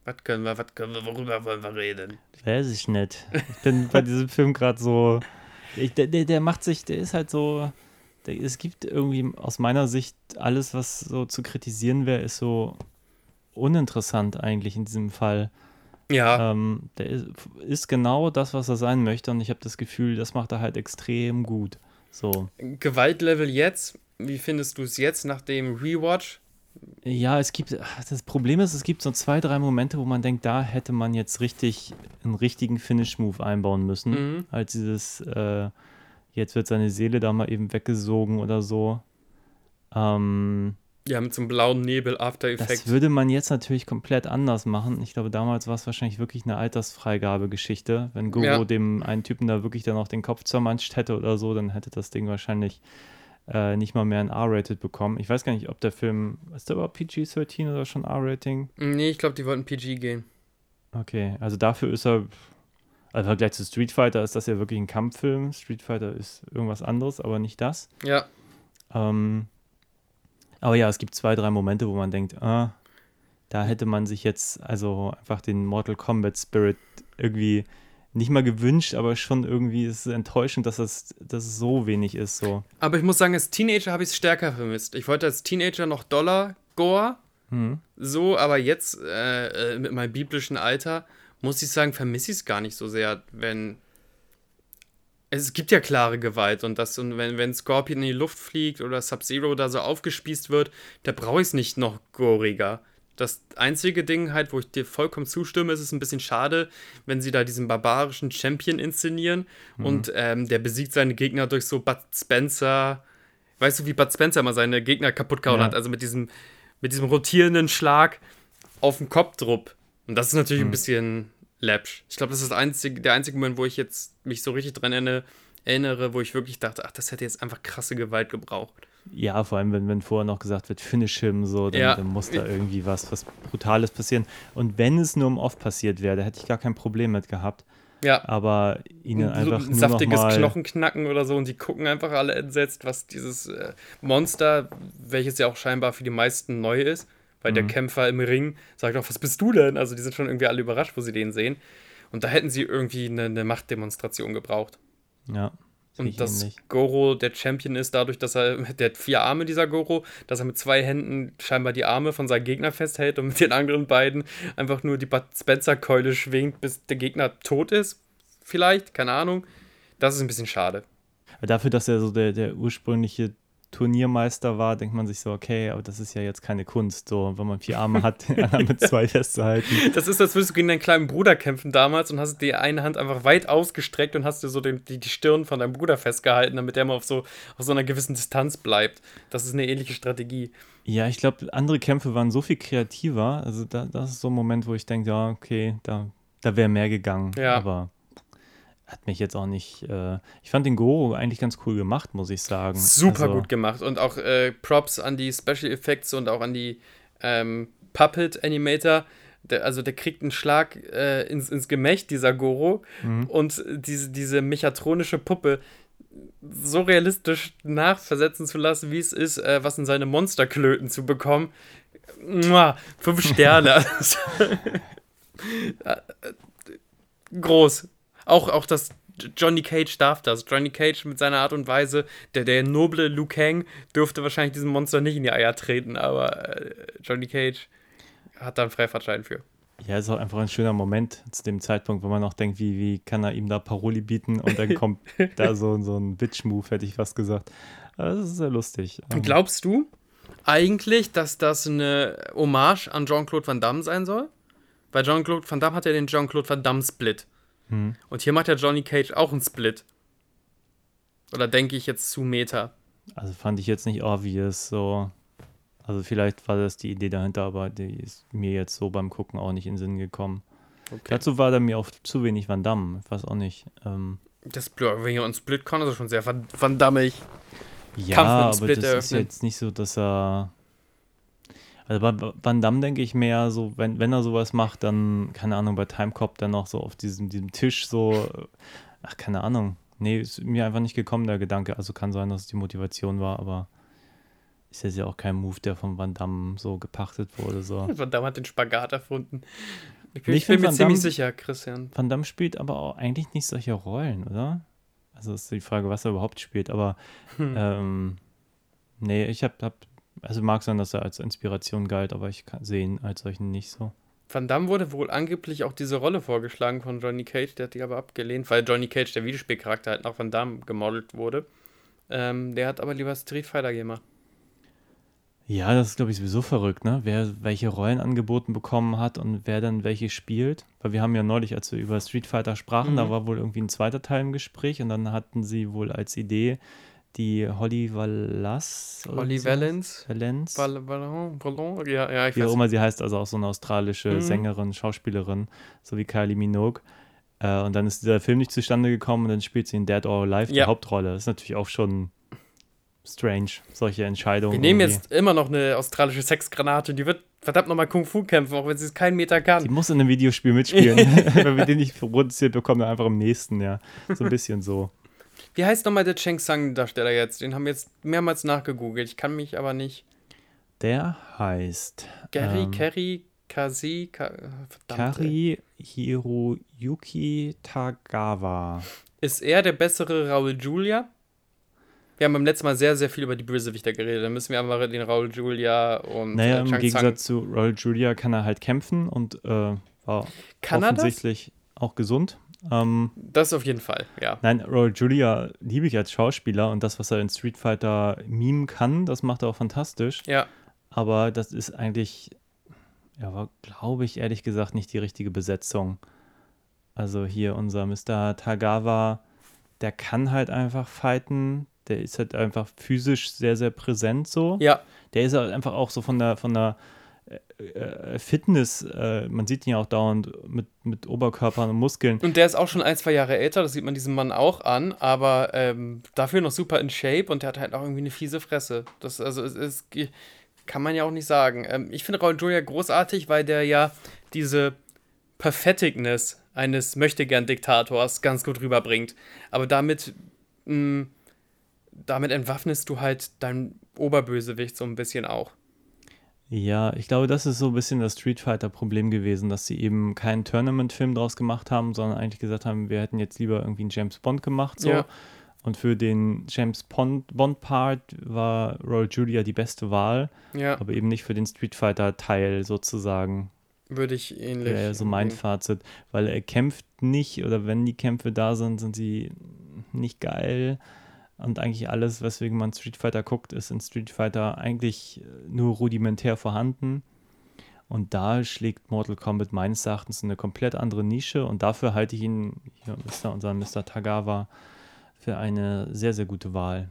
Was können wir, was können wir, worüber wollen wir reden? weiß ich nicht. Ich bin bei diesem Film gerade so, ich, der, der, macht sich, der ist halt so, der, es gibt irgendwie aus meiner Sicht alles, was so zu kritisieren wäre, ist so uninteressant eigentlich in diesem Fall. Ja, Ähm, der ist, ist genau das, was er sein möchte und ich habe das Gefühl, das macht er halt extrem gut. So. Gewaltlevel jetzt, wie findest du es jetzt nach dem Rewatch? Ja, es gibt, das Problem ist, es gibt so zwei, drei Momente, wo man denkt, da hätte man jetzt richtig einen richtigen Finish-Move einbauen müssen. Mhm. Als dieses, äh, jetzt wird seine Seele da mal eben weggesogen oder so. Ähm, Ja, mit so einem blauen Nebel, After das Effects. würde man jetzt natürlich komplett anders machen. Ich glaube, damals war es wahrscheinlich wirklich eine Altersfreigabe-Geschichte. Wenn Goro Ja. dem einen Typen da wirklich dann auch den Kopf zermanscht hätte oder so, dann hätte das Ding wahrscheinlich äh, nicht mal mehr ein R-Rated bekommen. Ich weiß gar nicht, ob der Film, ist der überhaupt PG-13 oder schon R-Rating? Nee, ich glaube, die wollten PG gehen. Okay, also dafür ist er, also im Vergleich zu Street Fighter ist das ja wirklich ein Kampffilm. Street Fighter ist irgendwas anderes, aber nicht das. Ja, Ähm, aber ja, es gibt zwei, drei Momente, wo man denkt, ah, da hätte man sich jetzt also einfach den Mortal Kombat Spirit irgendwie nicht mal gewünscht, aber schon irgendwie ist es enttäuschend, dass es, dass es so wenig ist. So. aber ich muss sagen, als Teenager habe ich es stärker vermisst. Ich wollte als Teenager noch Dollar, Gore, Hm. so, aber jetzt äh, äh, mit meinem biblischen Alter muss ich sagen, vermisse ich es gar nicht so sehr, wenn. Es gibt ja klare Gewalt und das, und wenn, wenn Scorpion in die Luft fliegt oder Sub-Zero da so aufgespießt wird, da brauche ich es nicht noch goriger. Das einzige Ding halt, wo ich dir vollkommen zustimme, ist es ein bisschen schade, wenn sie da diesen barbarischen Champion inszenieren Mhm. und ähm, der besiegt seine Gegner durch so Bud Spencer. Weißt du, wie Bud Spencer mal seine Gegner kaputt gehauen Ja. hat? Also mit diesem, mit diesem rotierenden Schlag auf den Kopfdruck. Und das ist natürlich Mhm. ein bisschen läppsch. Ich glaube, das ist das einzige, der einzige Moment, wo ich jetzt mich so richtig dran erinnere, erinnere, wo ich wirklich dachte, ach, das hätte jetzt einfach krasse Gewalt gebraucht. Ja, vor allem, wenn, wenn vorher noch gesagt wird, finish him, so, dann, Ja. dann muss da irgendwie was, was Brutales passieren. Und wenn es nur im Off passiert wäre, da hätte ich gar kein Problem mit gehabt. Ja, Aber ihnen so einfach ein nur saftiges noch mal, Knochenknacken oder so und die gucken einfach alle entsetzt, was dieses äh, Monster, welches ja auch scheinbar für die meisten neu ist, weil Mhm. der Kämpfer im Ring sagt auch, was bist du denn? Also die sind schon irgendwie alle überrascht, wo sie den sehen. Und da hätten sie irgendwie eine, eine Machtdemonstration gebraucht. Ja. Und dass. Goro der Champion ist, dadurch, dass er, der hat vier Arme, dieser Goro, dass er mit zwei Händen scheinbar die Arme von seinem Gegner festhält und mit den anderen beiden einfach nur die Bud Spencer-Keule schwingt, bis der Gegner tot ist. Vielleicht, keine Ahnung. Das ist ein bisschen schade. Dafür, dass er so der, der ursprüngliche Turniermeister war, denkt man sich so, okay, aber das ist ja jetzt keine Kunst, so, wenn man vier Arme hat, mit zwei festzuhalten. Das ist, als würdest du gegen deinen kleinen Bruder kämpfen damals und hast die eine Hand einfach weit ausgestreckt und hast dir so den, die, die Stirn von deinem Bruder festgehalten, damit der mal auf so, auf so einer gewissen Distanz bleibt. Das ist eine ähnliche Strategie. Ja, ich glaube, andere Kämpfe waren so viel kreativer. Also da, das ist so ein Moment, wo ich denke, ja, okay, da, da wäre mehr gegangen. Ja. Aber hat mich jetzt auch nicht. Äh, ich fand den Goro eigentlich ganz cool gemacht, muss ich sagen. Super also, gut gemacht. Und auch äh, Props an die Special Effects und auch an die ähm, Puppet Animator. Der, also der kriegt einen Schlag äh, ins, ins Gemächt, dieser Goro. Und diese, diese mechatronische Puppe so realistisch nachversetzen zu lassen, wie es ist, äh, was in seine Monsterklöten zu bekommen. Mua, fünf Sterne. Äh, Groß. Auch, auch das Johnny Cage darf das. Johnny Cage mit seiner Art und Weise, der, der noble Liu Kang dürfte wahrscheinlich diesem Monster nicht in die Eier treten, aber äh, Johnny Cage hat da einen Freifahrtschein für. Ja, ist auch einfach ein schöner Moment zu dem Zeitpunkt, wo man auch denkt, wie, wie kann er ihm da Paroli bieten und dann kommt da so, so ein Bitch-Move, hätte ich fast gesagt. Aber das ist sehr lustig. Ähm, Glaubst du eigentlich, dass das eine Hommage an Jean-Claude Van Damme sein soll? Weil Jean-Claude Van Damme hat ja den Jean-Claude Van Damme Split. Hm. Und hier macht ja Johnny Cage auch einen Split. Oder denke ich jetzt zu Meta? Also fand ich jetzt nicht obvious, so. Also vielleicht war das die Idee dahinter, aber die ist mir jetzt so beim Gucken auch nicht in den Sinn gekommen. Okay. Dazu war da mir auch zu wenig Van Damme, ich weiß auch nicht. Ähm, Das Blur, wenn hier uns Split kann, ist das schon sehr Van, Van Dammig. ja, aber das ist eröffnen. jetzt nicht so, dass er. Also bei Van Damme denke ich mehr so, wenn, wenn er sowas macht, dann, keine Ahnung, bei Timecop dann noch so auf diesem, diesem Tisch so, äh, ach, keine Ahnung. Nee, ist mir einfach nicht gekommen, der Gedanke. Also kann sein, dass es die Motivation war, aber ist jetzt ja auch kein Move, der von Van Damme so gepachtet wurde. So. Van Damme hat den Spagat erfunden. Ich, Nee, ich bin mir Van ziemlich Damme- sicher, Christian. Van Damme spielt aber auch eigentlich nicht solche Rollen, oder? Also ist die Frage, was er überhaupt spielt. Aber Hm. ähm, nee, ich hab, hab, also mag sein, dass er als Inspiration galt, aber ich kann sehen als solchen nicht so. Van Damme wurde wohl angeblich auch diese Rolle vorgeschlagen von Johnny Cage, der hat die aber abgelehnt, weil Johnny Cage, der Videospielcharakter, halt nach Van Damme gemodelt wurde. Ähm, der hat aber lieber Street Fighter gemacht. Ja, das ist, glaube ich, sowieso verrückt, ne? Wer welche Rollen angeboten bekommen hat und wer dann welche spielt. Weil wir haben ja neulich, als wir über Street Fighter sprachen, da Mhm. war wohl irgendwie ein zweiter Teil im Gespräch und dann hatten sie wohl als Idee die Holly Vallas. Holly. Valens. Valens. Val Vallon, Vallon? Ja, ja, ich wie auch immer sie heißt, also auch so eine australische Mhm. Sängerin, Schauspielerin, so wie Kylie Minogue. Äh, und dann ist dieser Film nicht zustande gekommen und dann spielt sie in Dead or Alive Ja. die Hauptrolle. Das ist natürlich auch schon strange, solche Entscheidungen. Wir nehmen irgendwie. jetzt immer noch eine australische Sexgranate die wird verdammt nochmal Kung Fu kämpfen, auch wenn sie es keinen Meter kann. Die muss in einem Videospiel mitspielen. Wenn wir den nicht produziert bekommen, dann einfach im nächsten, ja. So ein bisschen so. Wie heißt nochmal der Cheng Sang-Darsteller jetzt? Den haben wir jetzt mehrmals nachgegoogelt. Ich kann mich aber nicht. Der heißt Gary, ähm, Kerry, Kazi, Ka. Kari Hiroyuki Tagawa. Ist er der bessere Raul Julia? Wir haben beim letzten Mal sehr, sehr viel über die Bösewichter geredet. Dann müssen wir aber den Raul Julia und Naja, äh, im Gegensatz zu Royal Julia kann er halt kämpfen und äh, war Kann offensichtlich auch gesund. Ähm, Das auf jeden Fall, ja. nein, Royal Julia liebe ich als Schauspieler und das, was er in Street Fighter meme kann, das macht er auch fantastisch. Ja, Aber das ist eigentlich, Ja, war, glaube ich, ehrlich gesagt nicht die richtige Besetzung. Also hier unser Mr. Tagawa, der kann halt einfach fighten. Der ist halt einfach physisch sehr, sehr präsent so. Ja, Der ist halt einfach auch so von der, von der Fitness, äh, man sieht ihn ja auch dauernd mit, mit Oberkörpern und Muskeln. und der ist auch schon ein, zwei Jahre älter, das sieht man diesem Mann auch an, aber ähm, dafür noch super in Shape und der hat halt auch irgendwie eine fiese Fresse. Das, also, es, es kann man ja auch nicht sagen. Ähm, ich finde Raul Julia großartig, weil der ja diese Perfettigness eines Möchtegern-Diktators ganz gut rüberbringt. Aber damit, mh, damit entwaffnest du halt deinen Oberbösewicht so ein bisschen auch. Ja, ich glaube, das ist so ein bisschen das Street Fighter-Problem gewesen, dass sie eben keinen Tournament-Film draus gemacht haben, sondern eigentlich gesagt haben, wir hätten jetzt lieber irgendwie einen James Bond gemacht. So. Ja. Und für den James Bond- Bond-Part war Roll Julia die beste Wahl, Ja, aber eben nicht für den Street Fighter-Teil sozusagen. würde ich ähnlich. Wäre so mein. Fazit, weil er kämpft nicht oder wenn die Kämpfe da sind, sind sie nicht geil. Und eigentlich alles, weswegen man Street Fighter guckt, ist in Street Fighter eigentlich äh, nur rudimentär vorhanden. Und da schlägt Mortal Kombat meines Erachtens eine komplett andere Nische und dafür halte ich ihn, hier, Mr. unseren Mr. Tagawa, für eine sehr, sehr gute Wahl.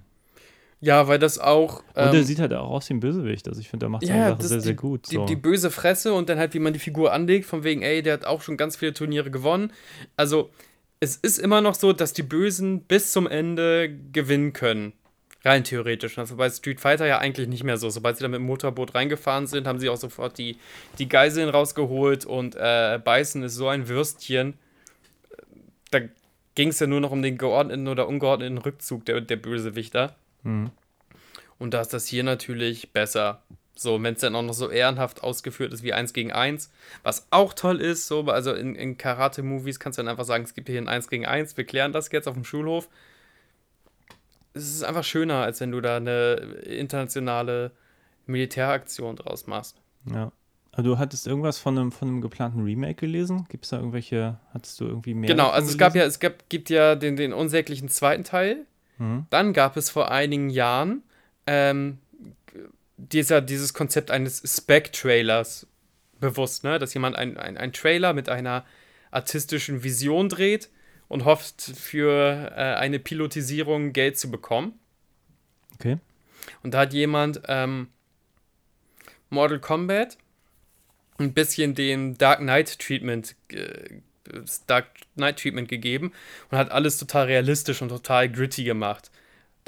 Ja, weil das auch. Und er ähm, sieht halt auch aus wie ein Bösewicht. Also ich finde, er macht seine Ja, Sache sehr, sehr gut. Die, so. die böse Fresse und dann halt, wie man die Figur anlegt, von wegen, ey, der hat auch schon ganz viele Turniere gewonnen. Also, es ist immer noch so, dass die Bösen bis zum Ende gewinnen können. Rein theoretisch. Das war bei Street Fighter ja eigentlich nicht mehr so. Sobald sie da mit dem Motorboot reingefahren sind, haben sie auch sofort die, die Geiseln rausgeholt und äh, Beißen ist so ein Würstchen. Da ging es ja nur noch um den geordneten oder ungeordneten Rückzug der, der Bösewichter. Mhm. Und da ist das hier natürlich besser. So, wenn es dann auch noch so ehrenhaft ausgeführt ist wie 1 gegen 1. Was auch toll ist, so, also in, in Karate-Movies kannst du dann einfach sagen, es gibt hier ein 1 gegen 1, wir klären das jetzt auf dem Schulhof. Es ist einfach schöner, als wenn du da eine internationale Militäraktion draus machst. Ja. Aber du hattest irgendwas von einem, von einem geplanten Remake gelesen? Gibt es da irgendwelche, hattest du irgendwie mehr? Genau, also es gab gelesen? ja, es gab, gibt ja den, den unsäglichen zweiten Teil. Mhm. Dann gab es vor einigen Jahren ähm, dieser, dieses Konzept eines Spec-Trailers bewusst, ne? dass jemand ein, ein, Trailer mit einer artistischen Vision dreht und hofft, für äh, eine Pilotisierung Geld zu bekommen. Okay. Und da hat jemand ähm, Mortal Kombat ein bisschen den Dark Knight Treatment, äh, Dark Knight Treatment gegeben und hat alles total realistisch und total gritty gemacht.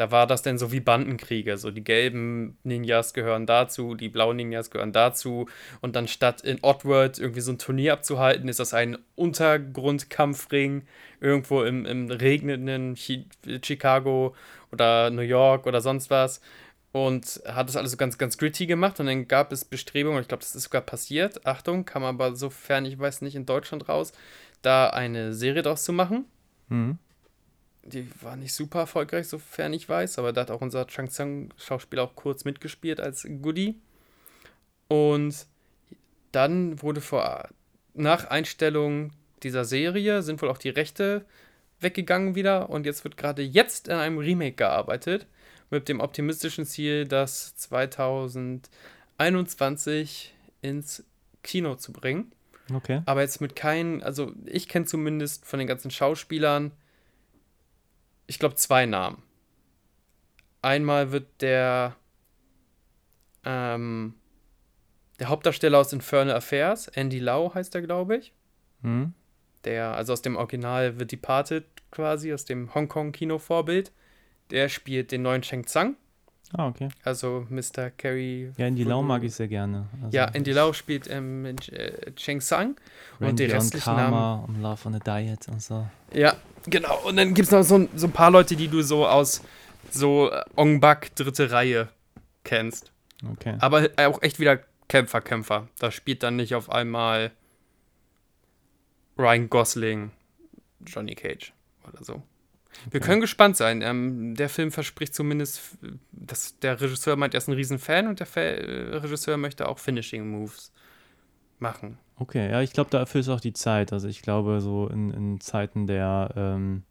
Da war das dann so wie Bandenkriege. So die gelben Ninjas gehören dazu, die blauen Ninjas gehören dazu. Und dann statt in Oddworld irgendwie so ein Turnier abzuhalten, ist das ein Untergrundkampfring irgendwo im, im regnenden Chi Chicago oder New York oder sonst was. Und hat das alles so ganz, ganz gritty gemacht. Und dann gab es Bestrebungen, ich glaube, das ist sogar passiert. Achtung, kam aber sofern ich weiß nicht in Deutschland raus, da eine Serie draus zu machen Mhm. Die war nicht super erfolgreich, sofern ich weiß, aber da hat auch unser Chang Tsung-Schauspieler auch kurz mitgespielt als Goodie. Und dann wurde vor, nach Einstellung dieser Serie sind wohl auch die Rechte weggegangen wieder und jetzt wird gerade jetzt an einem Remake gearbeitet mit dem optimistischen Ziel, das 2021 ins Kino zu bringen. Okay. Aber jetzt mit keinen, also ich kenne zumindest von den ganzen Schauspielern, ich glaube, zwei Namen. Einmal wird der, ähm, der Hauptdarsteller aus Infernal Affairs, Andy Lau heißt er, glaube ich. Mhm. Der, also aus dem Original The Departed quasi, aus dem Hongkong-Kino-Vorbild. Der spielt den neuen Sheng Tsang, Ah, okay. also Mr. Carrie. Ja, die Lau mag ich sehr gerne. Also Ja, Andy Lau spielt ähm, äh, Cheng Tsang. Und Randy die on restlichen Namen. Karma und Love on a Diet und so. Ja, genau. Und dann gibt es noch so, ein- so ein paar Leute, die du so aus so äh, Ong Bak dritte Reihe kennst. Okay. Aber auch echt wieder Kämpfer, Kämpfer. Da spielt dann nicht auf einmal Ryan Gosling, Johnny Cage oder so. Wir können gespannt sein. Ähm, der Film verspricht zumindest, dass der Regisseur meint, er ist ein Riesenfan und der Fa äh, Regisseur möchte auch Finishing Moves machen. Okay, ja, ich glaube, dafür ist auch die Zeit. Also ich glaube, so in, in Zeiten der, ähm,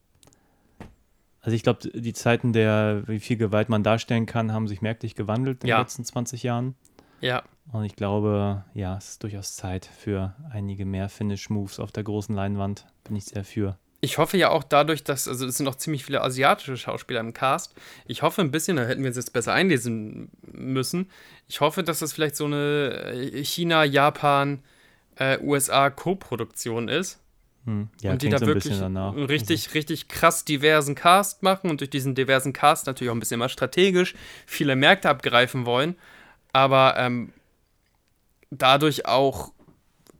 also ich glaube, die Zeiten der, wie viel Gewalt man darstellen kann, haben sich merklich gewandelt in Ja. den letzten 20 Jahren. Ja. Und ich glaube, ja, es ist durchaus Zeit für einige mehr Finish-Moves auf der großen Leinwand. Bin ich sehr für. Ich hoffe ja auch dadurch, dass, also es sind noch ziemlich viele asiatische Schauspieler im Cast. Ich hoffe ein bisschen, da hätten wir uns jetzt besser einlesen müssen. Ich hoffe, dass das vielleicht so eine äh, China, Japan, äh, USA Co-Produktion ist. Hm. Ja, und die da so ein wirklich bisschen danach. einen richtig, richtig krass diversen Cast machen und durch diesen diversen Cast natürlich auch ein bisschen immer strategisch viele Märkte abgreifen wollen, aber ähm, dadurch auch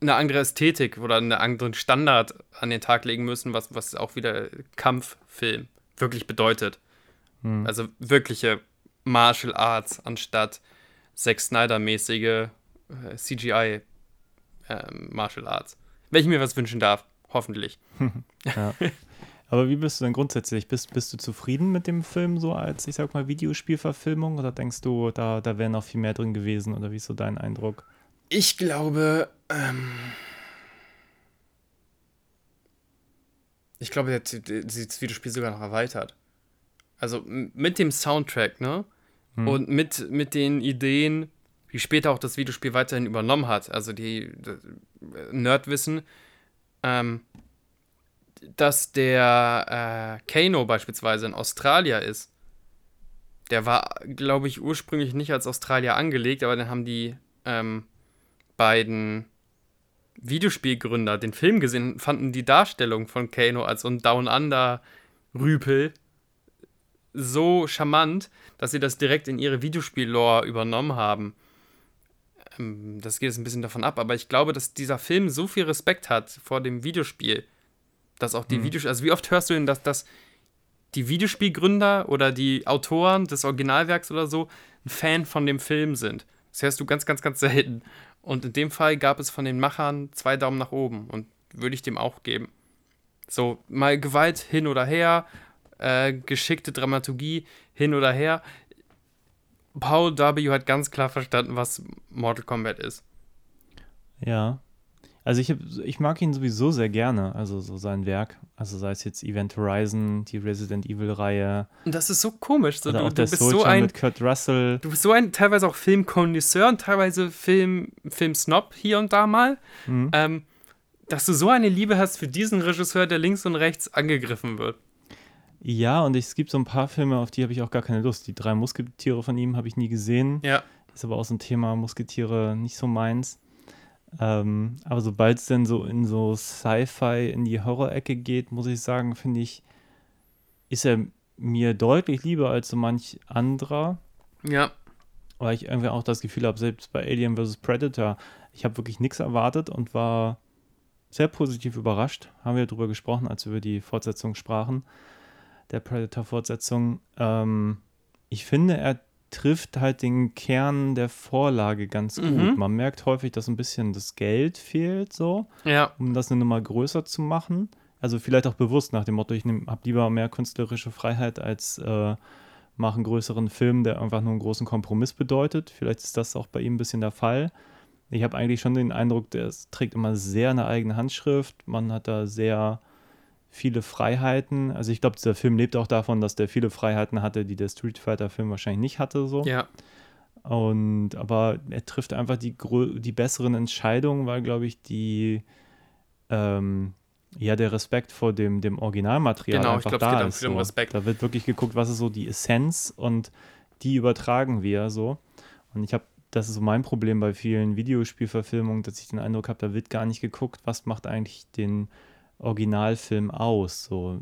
eine andere Ästhetik oder einen anderen Standard an den Tag legen müssen, was, was auch wieder Kampffilm wirklich bedeutet. Hm. Also wirkliche Martial Arts anstatt Zack Snyder-mäßige äh, CGI ähm, Martial Arts. Wenn ich mir was wünschen darf, hoffentlich. Ja. Aber wie bist du denn grundsätzlich? Bist, bist du zufrieden mit dem Film so als, ich sag mal, Videospielverfilmung? Oder denkst du, da, da wäre noch viel mehr drin gewesen? Oder wie ist so dein Eindruck? Ich glaube, ähm, ich glaube, der, das Videospiel sogar noch erweitert. Also mit dem Soundtrack, ne? Hm. Und mit, mit den Ideen, wie später auch das Videospiel weiterhin übernommen hat. Also die, die Nerdwissen, ähm, dass der äh, Kano beispielsweise ein Australier ist. Der war, glaube ich, ursprünglich nicht als Australier angelegt, aber dann haben die ähm, beiden Videospielgründer den Film gesehen, fanden die Darstellung von Kano als so ein Down Under Rüpel so charmant, dass sie das direkt in ihre Videospiel-Lore übernommen haben. Ähm, Das geht jetzt ein bisschen davon ab, aber ich glaube, dass dieser Film so viel Respekt hat vor dem Videospiel, dass auch die Mhm. Videospiel, also wie oft hörst du denn, dass, dass die Videospielgründer oder die Autoren des Originalwerks oder so ein Fan von dem Film sind. Das hörst du ganz, ganz, ganz selten. Und in dem Fall gab es von den Machern zwei Daumen nach oben und würde ich dem auch geben. So, mal Gewalt hin oder her, äh, geschickte Dramaturgie hin oder her. Paul W. hat ganz klar verstanden, was Mortal Kombat ist. Ja. Also ich, hab, ich mag ihn sowieso sehr gerne, also so sein Werk. Also sei es jetzt Event Horizon, die Resident Evil-Reihe Und das ist so komisch. So, du, auch du der bist Soldier so ein mit Kurt Russell. Du bist so ein teilweise auch Filmkonnoisseur und teilweise Film, Filmsnob hier und da mal, Mhm. ähm, dass du so eine Liebe hast für diesen Regisseur, der links und rechts angegriffen wird. Ja, und es gibt so ein paar Filme, auf die habe ich auch gar keine Lust. Die drei Musketiere von ihm habe ich nie gesehen. Ja. Ist aber auch so ein Thema, Musketiere nicht so meins. Ähm, aber sobald es dann so in so Sci-Fi, in die Horror-Ecke geht, muss ich sagen, finde ich, ist er mir deutlich lieber als so manch anderer. Ja. Weil ich irgendwie auch das Gefühl habe, selbst bei Alien vs. Predator, ich habe wirklich nichts erwartet und war sehr positiv überrascht. Haben wir darüber gesprochen, als wir über die Fortsetzung sprachen, der Predator-Fortsetzung. Ähm, ich finde, er trifft halt den Kern der Vorlage ganz gut. Mhm. Man merkt häufig, dass ein bisschen das Geld fehlt, so, Ja. um das eine Nummer größer zu machen. Also vielleicht auch bewusst nach dem Motto, ich habe lieber mehr künstlerische Freiheit als äh, mache einen größeren Film, der einfach nur einen großen Kompromiss bedeutet. Vielleicht ist das auch bei ihm ein bisschen der Fall. Ich habe eigentlich schon den Eindruck, der trägt immer sehr eine eigene Handschrift. Man hat da sehr viele Freiheiten. Also ich glaube, dieser Film lebt auch davon, dass der viele Freiheiten hatte, die der Street Fighter-Film wahrscheinlich nicht hatte. So. Ja. Und aber er trifft einfach die, die besseren Entscheidungen, weil, glaube ich, die ähm, ja der Respekt vor dem, dem Originalmaterial Genau, ich einfach glaub, es da geht auch ist. viel um so. Respekt. Da wird wirklich geguckt, was ist so die Essenz und die übertragen wir so. Und ich habe, das ist so mein Problem bei vielen Videospielverfilmungen, dass ich den Eindruck habe, da wird gar nicht geguckt, was macht eigentlich den Originalfilm aus. So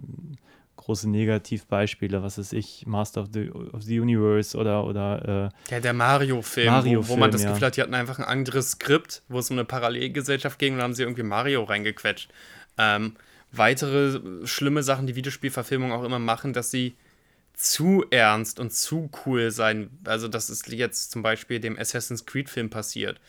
große Negativbeispiele, was ist ich, Master of the, of the Universe oder, oder äh, Ja, der Mario-Film, wo, wo Mario-Film, man das ja. Gefühl hat, die hatten einfach ein anderes Skript, wo es um eine Parallelgesellschaft ging und dann haben sie irgendwie Mario reingequetscht. Ähm, weitere schlimme Sachen, die Videospielverfilmungen auch immer machen, dass sie zu ernst und zu cool sein. Also, das ist jetzt zum Beispiel dem Assassin's Creed-Film passiert.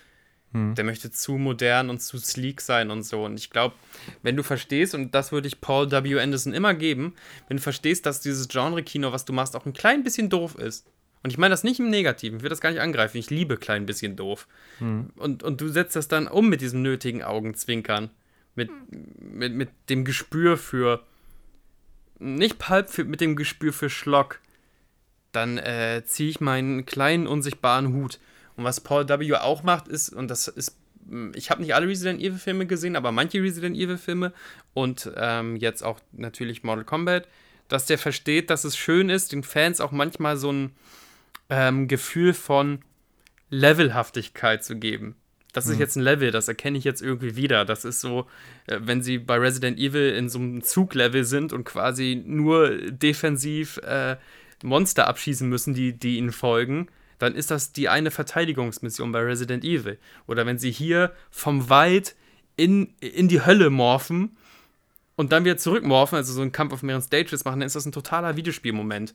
Hm. Der möchte zu modern und zu sleek sein und so. Und ich glaube, wenn du verstehst, und das würde ich Paul W. Anderson immer geben, wenn du verstehst, dass dieses Genre-Kino, was du machst, auch ein klein bisschen doof ist. Und ich meine das nicht im Negativen, ich will das gar nicht angreifen. Ich liebe klein bisschen doof. Hm. Und, und du setzt das dann um mit diesem nötigen Augenzwinkern. Mit, mit, mit dem Gespür für. Nicht Pulp, für, mit dem Gespür für Schlock. Dann äh, ziehe ich meinen kleinen unsichtbaren Hut Und was Paul W. auch macht, ist, und das ist, ich habe nicht alle Resident Evil Filme gesehen, aber manche Resident Evil Filme und ähm, jetzt auch natürlich Mortal Kombat, dass der versteht, dass es schön ist, den Fans auch manchmal so ein ähm, Gefühl von Levelhaftigkeit zu geben. Das ist mhm. jetzt ein Level, das erkenne ich jetzt irgendwie wieder. Das ist so, äh, wenn sie bei Resident Evil in so einem Zuglevel sind und quasi nur defensiv äh, Monster abschießen müssen, die, die ihnen folgen, dann ist das die eine Verteidigungsmission bei Resident Evil. Oder wenn sie hier vom Wald in, in die Hölle morphen und dann wieder zurückmorphen, also so einen Kampf auf mehreren Stages machen, dann ist das ein totaler Videospielmoment.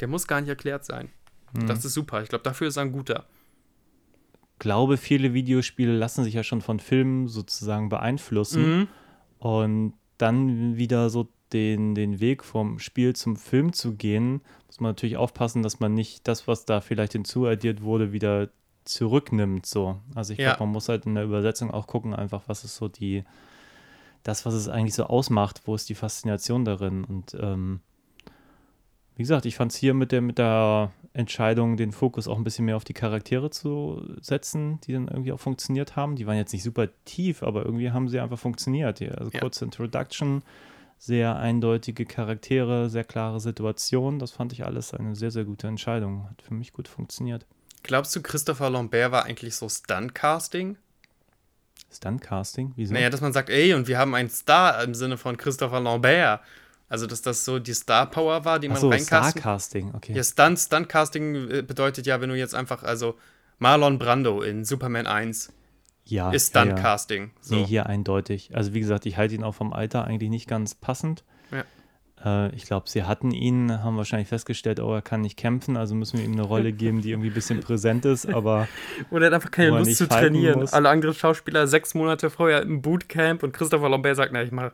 Der muss gar nicht erklärt sein. Mhm. Das ist super. Ich glaube, dafür ist er ein guter. glaube, viele Videospiele lassen sich ja schon von Filmen sozusagen beeinflussen mhm. und dann wieder so den, den Weg vom Spiel zum Film zu gehen, muss man natürlich aufpassen, dass man nicht das, was da vielleicht hinzuaddiert wurde, wieder zurücknimmt. So. Also ich ja. glaube, man muss halt in der Übersetzung auch gucken, einfach, was ist so die, das, was es eigentlich so ausmacht, wo ist die Faszination darin. Und ähm, wie gesagt, ich fand es hier mit der, mit der Entscheidung, den Fokus auch ein bisschen mehr auf die Charaktere zu setzen, die dann irgendwie auch funktioniert haben. Die waren jetzt nicht super tief, aber irgendwie haben sie einfach funktioniert. Also ja. kurze Introduction, sehr eindeutige Charaktere, sehr klare Situation. Das fand ich alles eine sehr, sehr gute Entscheidung. Hat für mich gut funktioniert. Glaubst du, Christopher Lambert war eigentlich so Stunt-Casting? Stunt-Casting? Wieso? Naja, dass man sagt, ey, und wir haben einen Star im Sinne von Christopher Lambert. Also, dass das so die Star Power war, die man so, reincasten. Starcasting, okay. Ja, Stunt, Stunt-Casting äh, bedeutet ja, wenn du jetzt einfach, also Marlon Brando in Superman 1 ja, ist Stunt-Casting. Ja, So. Nee, hier eindeutig. Also, wie gesagt, ich halte ihn auch vom Alter eigentlich nicht ganz passend. Ja. Äh, ich glaube, sie hatten ihn, haben wahrscheinlich festgestellt, oh, er kann nicht kämpfen, also müssen wir ihm eine Rolle geben, die irgendwie ein bisschen präsent ist, aber. Oder er hat einfach keine Lust zu trainieren. Muss. Alle anderen Schauspieler sechs Monate vorher im Bootcamp und Christopher Lambert sagt, na, ich mache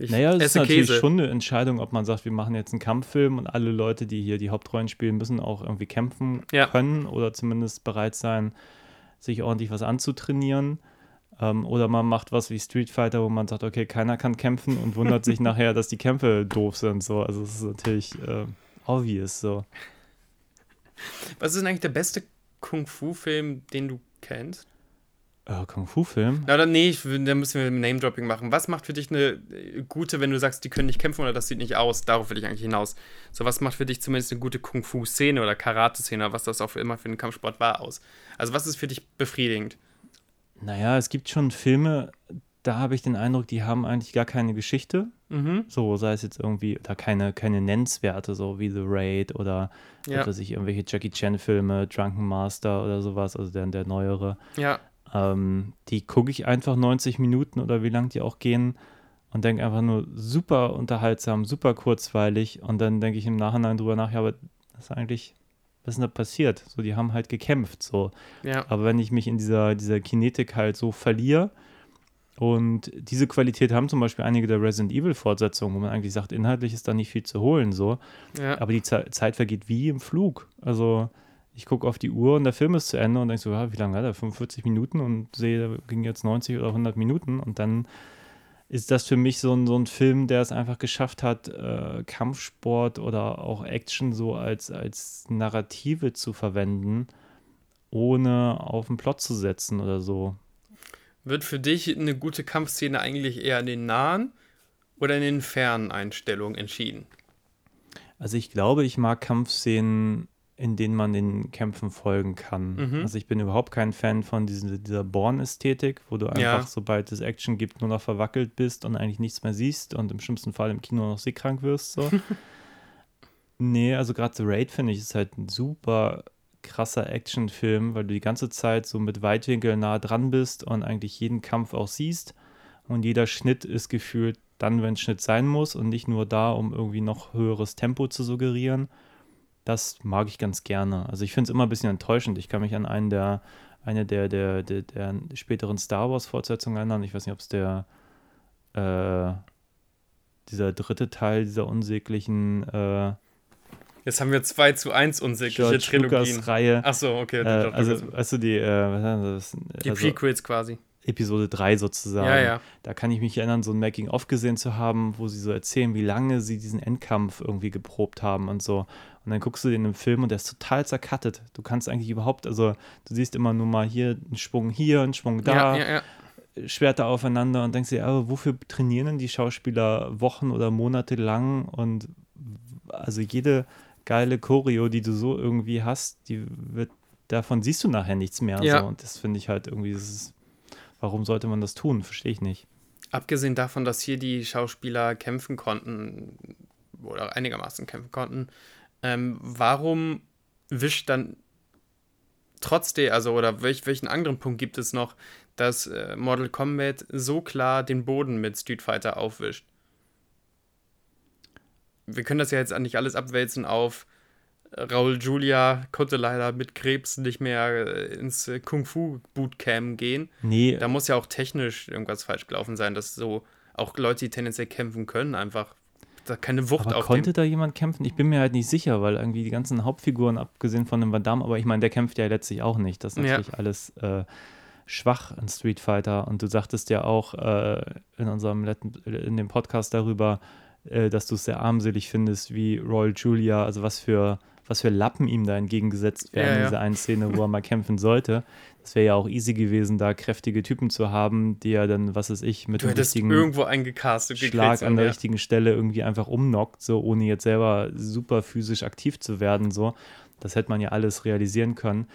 ich naja, es ist natürlich Käse. schon eine Entscheidung, ob man sagt, wir machen jetzt einen Kampffilm und alle Leute, die hier die Hauptrollen spielen, müssen auch irgendwie kämpfen ja. können oder zumindest bereit sein, sich ordentlich was anzutrainieren. Ähm, oder man macht was wie Street Fighter, wo man sagt, okay, keiner kann kämpfen und wundert sich nachher, dass die Kämpfe doof sind. So. Also es ist natürlich äh, obvious so. Was ist denn eigentlich der beste Kung-Fu-Film, den du kennst? Äh, Kung-Fu-Film? Ja, dann, nee, ich, da müssen wir Name-Dropping machen. Was macht für dich eine äh, gute, wenn du sagst, die können nicht kämpfen oder das sieht nicht aus? Darauf will ich eigentlich hinaus. So, was macht für dich zumindest eine gute Kung-Fu-Szene oder Karate-Szene, was das auch immer für einen Kampfsport war, aus? Also, was ist für dich befriedigend? Naja, es gibt schon Filme, da habe ich den Eindruck, die haben eigentlich gar keine Geschichte. Mhm. So, sei es jetzt irgendwie, da keine, keine Nennenswerte, so wie The Raid oder ja. etwas ich, irgendwelche Jackie Chan-Filme, Drunken Master oder sowas, also der, der neuere. Ja. Ähm, die gucke ich einfach 90 Minuten oder wie lang die auch gehen und denke einfach nur super unterhaltsam, super kurzweilig und dann denke ich im Nachhinein drüber nach, ja, aber das ist eigentlich, was ist denn da passiert? So, die haben halt gekämpft, so. Ja. Aber wenn ich mich in dieser, dieser Kinetik halt so verliere, und diese Qualität haben zum Beispiel einige der Resident Evil-Fortsetzungen, wo man eigentlich sagt, inhaltlich ist da nicht viel zu holen, so. Ja. Aber die Ze Zeit vergeht wie im Flug. Also, ich gucke auf die Uhr und der Film ist zu Ende und denke so, ja, wie lange hat er? 45 Minuten und sehe, da ging jetzt 90 oder 100 Minuten und dann ist das für mich so ein, so ein Film, der es einfach geschafft hat, äh, Kampfsport oder auch Action so als, als Narrative zu verwenden, ohne auf den Plot zu setzen oder so. Wird für dich eine gute Kampfszene eigentlich eher in den nahen oder in den fernen Einstellungen entschieden? Also ich glaube, ich mag Kampfszenen in denen man den Kämpfen folgen kann. Mhm. Also ich bin überhaupt kein Fan von diese, dieser Born-Ästhetik, wo du einfach, ja. sobald es Action gibt, nur noch verwackelt bist und eigentlich nichts mehr siehst und im schlimmsten Fall im Kino noch seekrank wirst. So. nee, also gerade The Raid finde ich ist halt ein super krasser Actionfilm, weil du die ganze Zeit so mit Weitwinkel nah dran bist und eigentlich jeden Kampf auch siehst. Und jeder Schnitt ist gefühlt dann, wenn Schnitt sein muss und nicht nur da, um irgendwie noch höheres Tempo zu suggerieren. Das mag ich ganz gerne. Also ich finde es immer ein bisschen enttäuschend. Ich kann mich an einen der, eine der, der, der, der späteren Star Wars-Fortsetzungen erinnern. Ich weiß nicht, ob es der äh, dieser dritte Teil dieser unsäglichen äh, Jetzt haben wir 2 zu 1 unsägliche George Trilogien. Reihe. Achso, okay. Äh, also, weißt du, die, äh, das? die also, Prequels quasi. Episode 3 sozusagen. Ja, ja. Da kann ich mich erinnern, so ein Making-of gesehen zu haben, wo sie so erzählen, wie lange sie diesen Endkampf irgendwie geprobt haben und so. Und dann guckst du den im Film und der ist total zerkattet. Du kannst eigentlich überhaupt, also du siehst immer nur mal hier einen Schwung hier, einen Schwung da, ja, ja, ja. Schwerter aufeinander und denkst dir, aber wofür trainieren denn die Schauspieler Wochen oder Monate lang? Und also jede geile Choreo, die du so irgendwie hast, die wird, davon siehst du nachher nichts mehr. Ja. So. Und das finde ich halt irgendwie, das ist, warum sollte man das tun? Verstehe ich nicht. Abgesehen davon, dass hier die Schauspieler kämpfen konnten oder einigermaßen kämpfen konnten, ähm, warum wischt dann trotzdem, also oder welch, welchen anderen Punkt gibt es noch, dass äh, Mortal Kombat so klar den Boden mit Street Fighter aufwischt? Wir können das ja jetzt nicht alles abwälzen auf äh, Raul Julia konnte leider mit Krebs nicht mehr äh, ins Kung Fu Bootcamp gehen. Nee, Da muss ja auch technisch irgendwas falsch gelaufen sein, dass so auch Leute, die tendenziell kämpfen können, einfach da keine Wucht aber auf konnte dem. da jemand kämpfen? Ich bin mir halt nicht sicher, weil irgendwie die ganzen Hauptfiguren, abgesehen von dem Van Damme, aber ich meine, der kämpft ja letztlich auch nicht. Das ist Ja. natürlich alles äh, schwach in Street Fighter. Und du sagtest ja auch äh, in unserem letzten, in dem Podcast darüber, äh, dass du es sehr armselig findest, wie Royal Julia, also was für, was für Lappen ihm da entgegengesetzt werden Ja, in ja. dieser einen Szene, wo er mal kämpfen sollte. Das wäre ja auch easy gewesen, da kräftige Typen zu haben, die ja dann, was weiß ich, mit Du dem richtigen irgendwo eingecastet Schlag an der ja. richtigen Stelle irgendwie einfach umnockt, so ohne jetzt selber super physisch aktiv zu werden. So. Das hätte man ja alles realisieren können.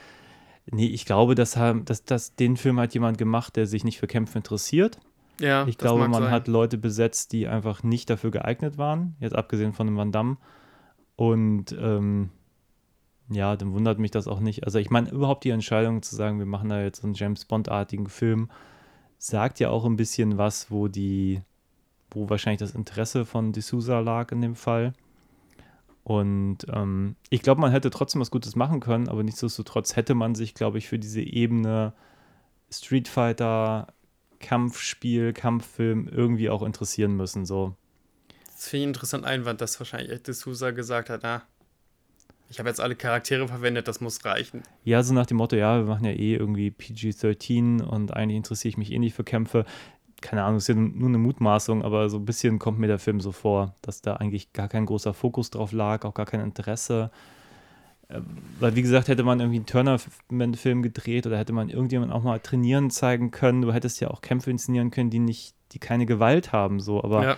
Nee, ich glaube, dass, haben- dass den Film hat jemand gemacht, der sich nicht für Kämpfe interessiert. Ja, Ich das glaube, man sein. hat Leute besetzt, die einfach nicht dafür geeignet waren, jetzt abgesehen von dem Van Damme. Und ähm, ja, dann wundert mich das auch nicht. Also ich meine, überhaupt die Entscheidung zu sagen, wir machen da jetzt so einen James Bond-artigen Film, sagt ja auch ein bisschen was, wo die, wo wahrscheinlich das Interesse von D'Souza lag in dem Fall. Und ähm, ich glaube, man hätte trotzdem was Gutes machen können, aber nichtsdestotrotz hätte man sich, glaube ich, für diese Ebene Street Fighter, Kampfspiel, Kampffilm irgendwie auch interessieren müssen. So. Das finde ich einen interessanten Einwand, dass wahrscheinlich D'Souza gesagt hat, na, ich habe jetzt alle Charaktere verwendet, das muss reichen. Ja, so nach dem Motto, ja, wir machen ja eh irgendwie PG-13 und eigentlich interessiere ich mich eh nicht für Kämpfe. Keine Ahnung, ist ja nur eine Mutmaßung, aber so ein bisschen kommt mir der Film so vor, dass da eigentlich gar kein großer Fokus drauf lag, auch gar kein Interesse. Ähm, Weil, wie gesagt, hätte man irgendwie einen Turner-Film gedreht oder hätte man irgendjemand auch mal trainieren zeigen können. Du hättest ja auch Kämpfe inszenieren können, die nicht, die keine Gewalt haben, so, aber ja,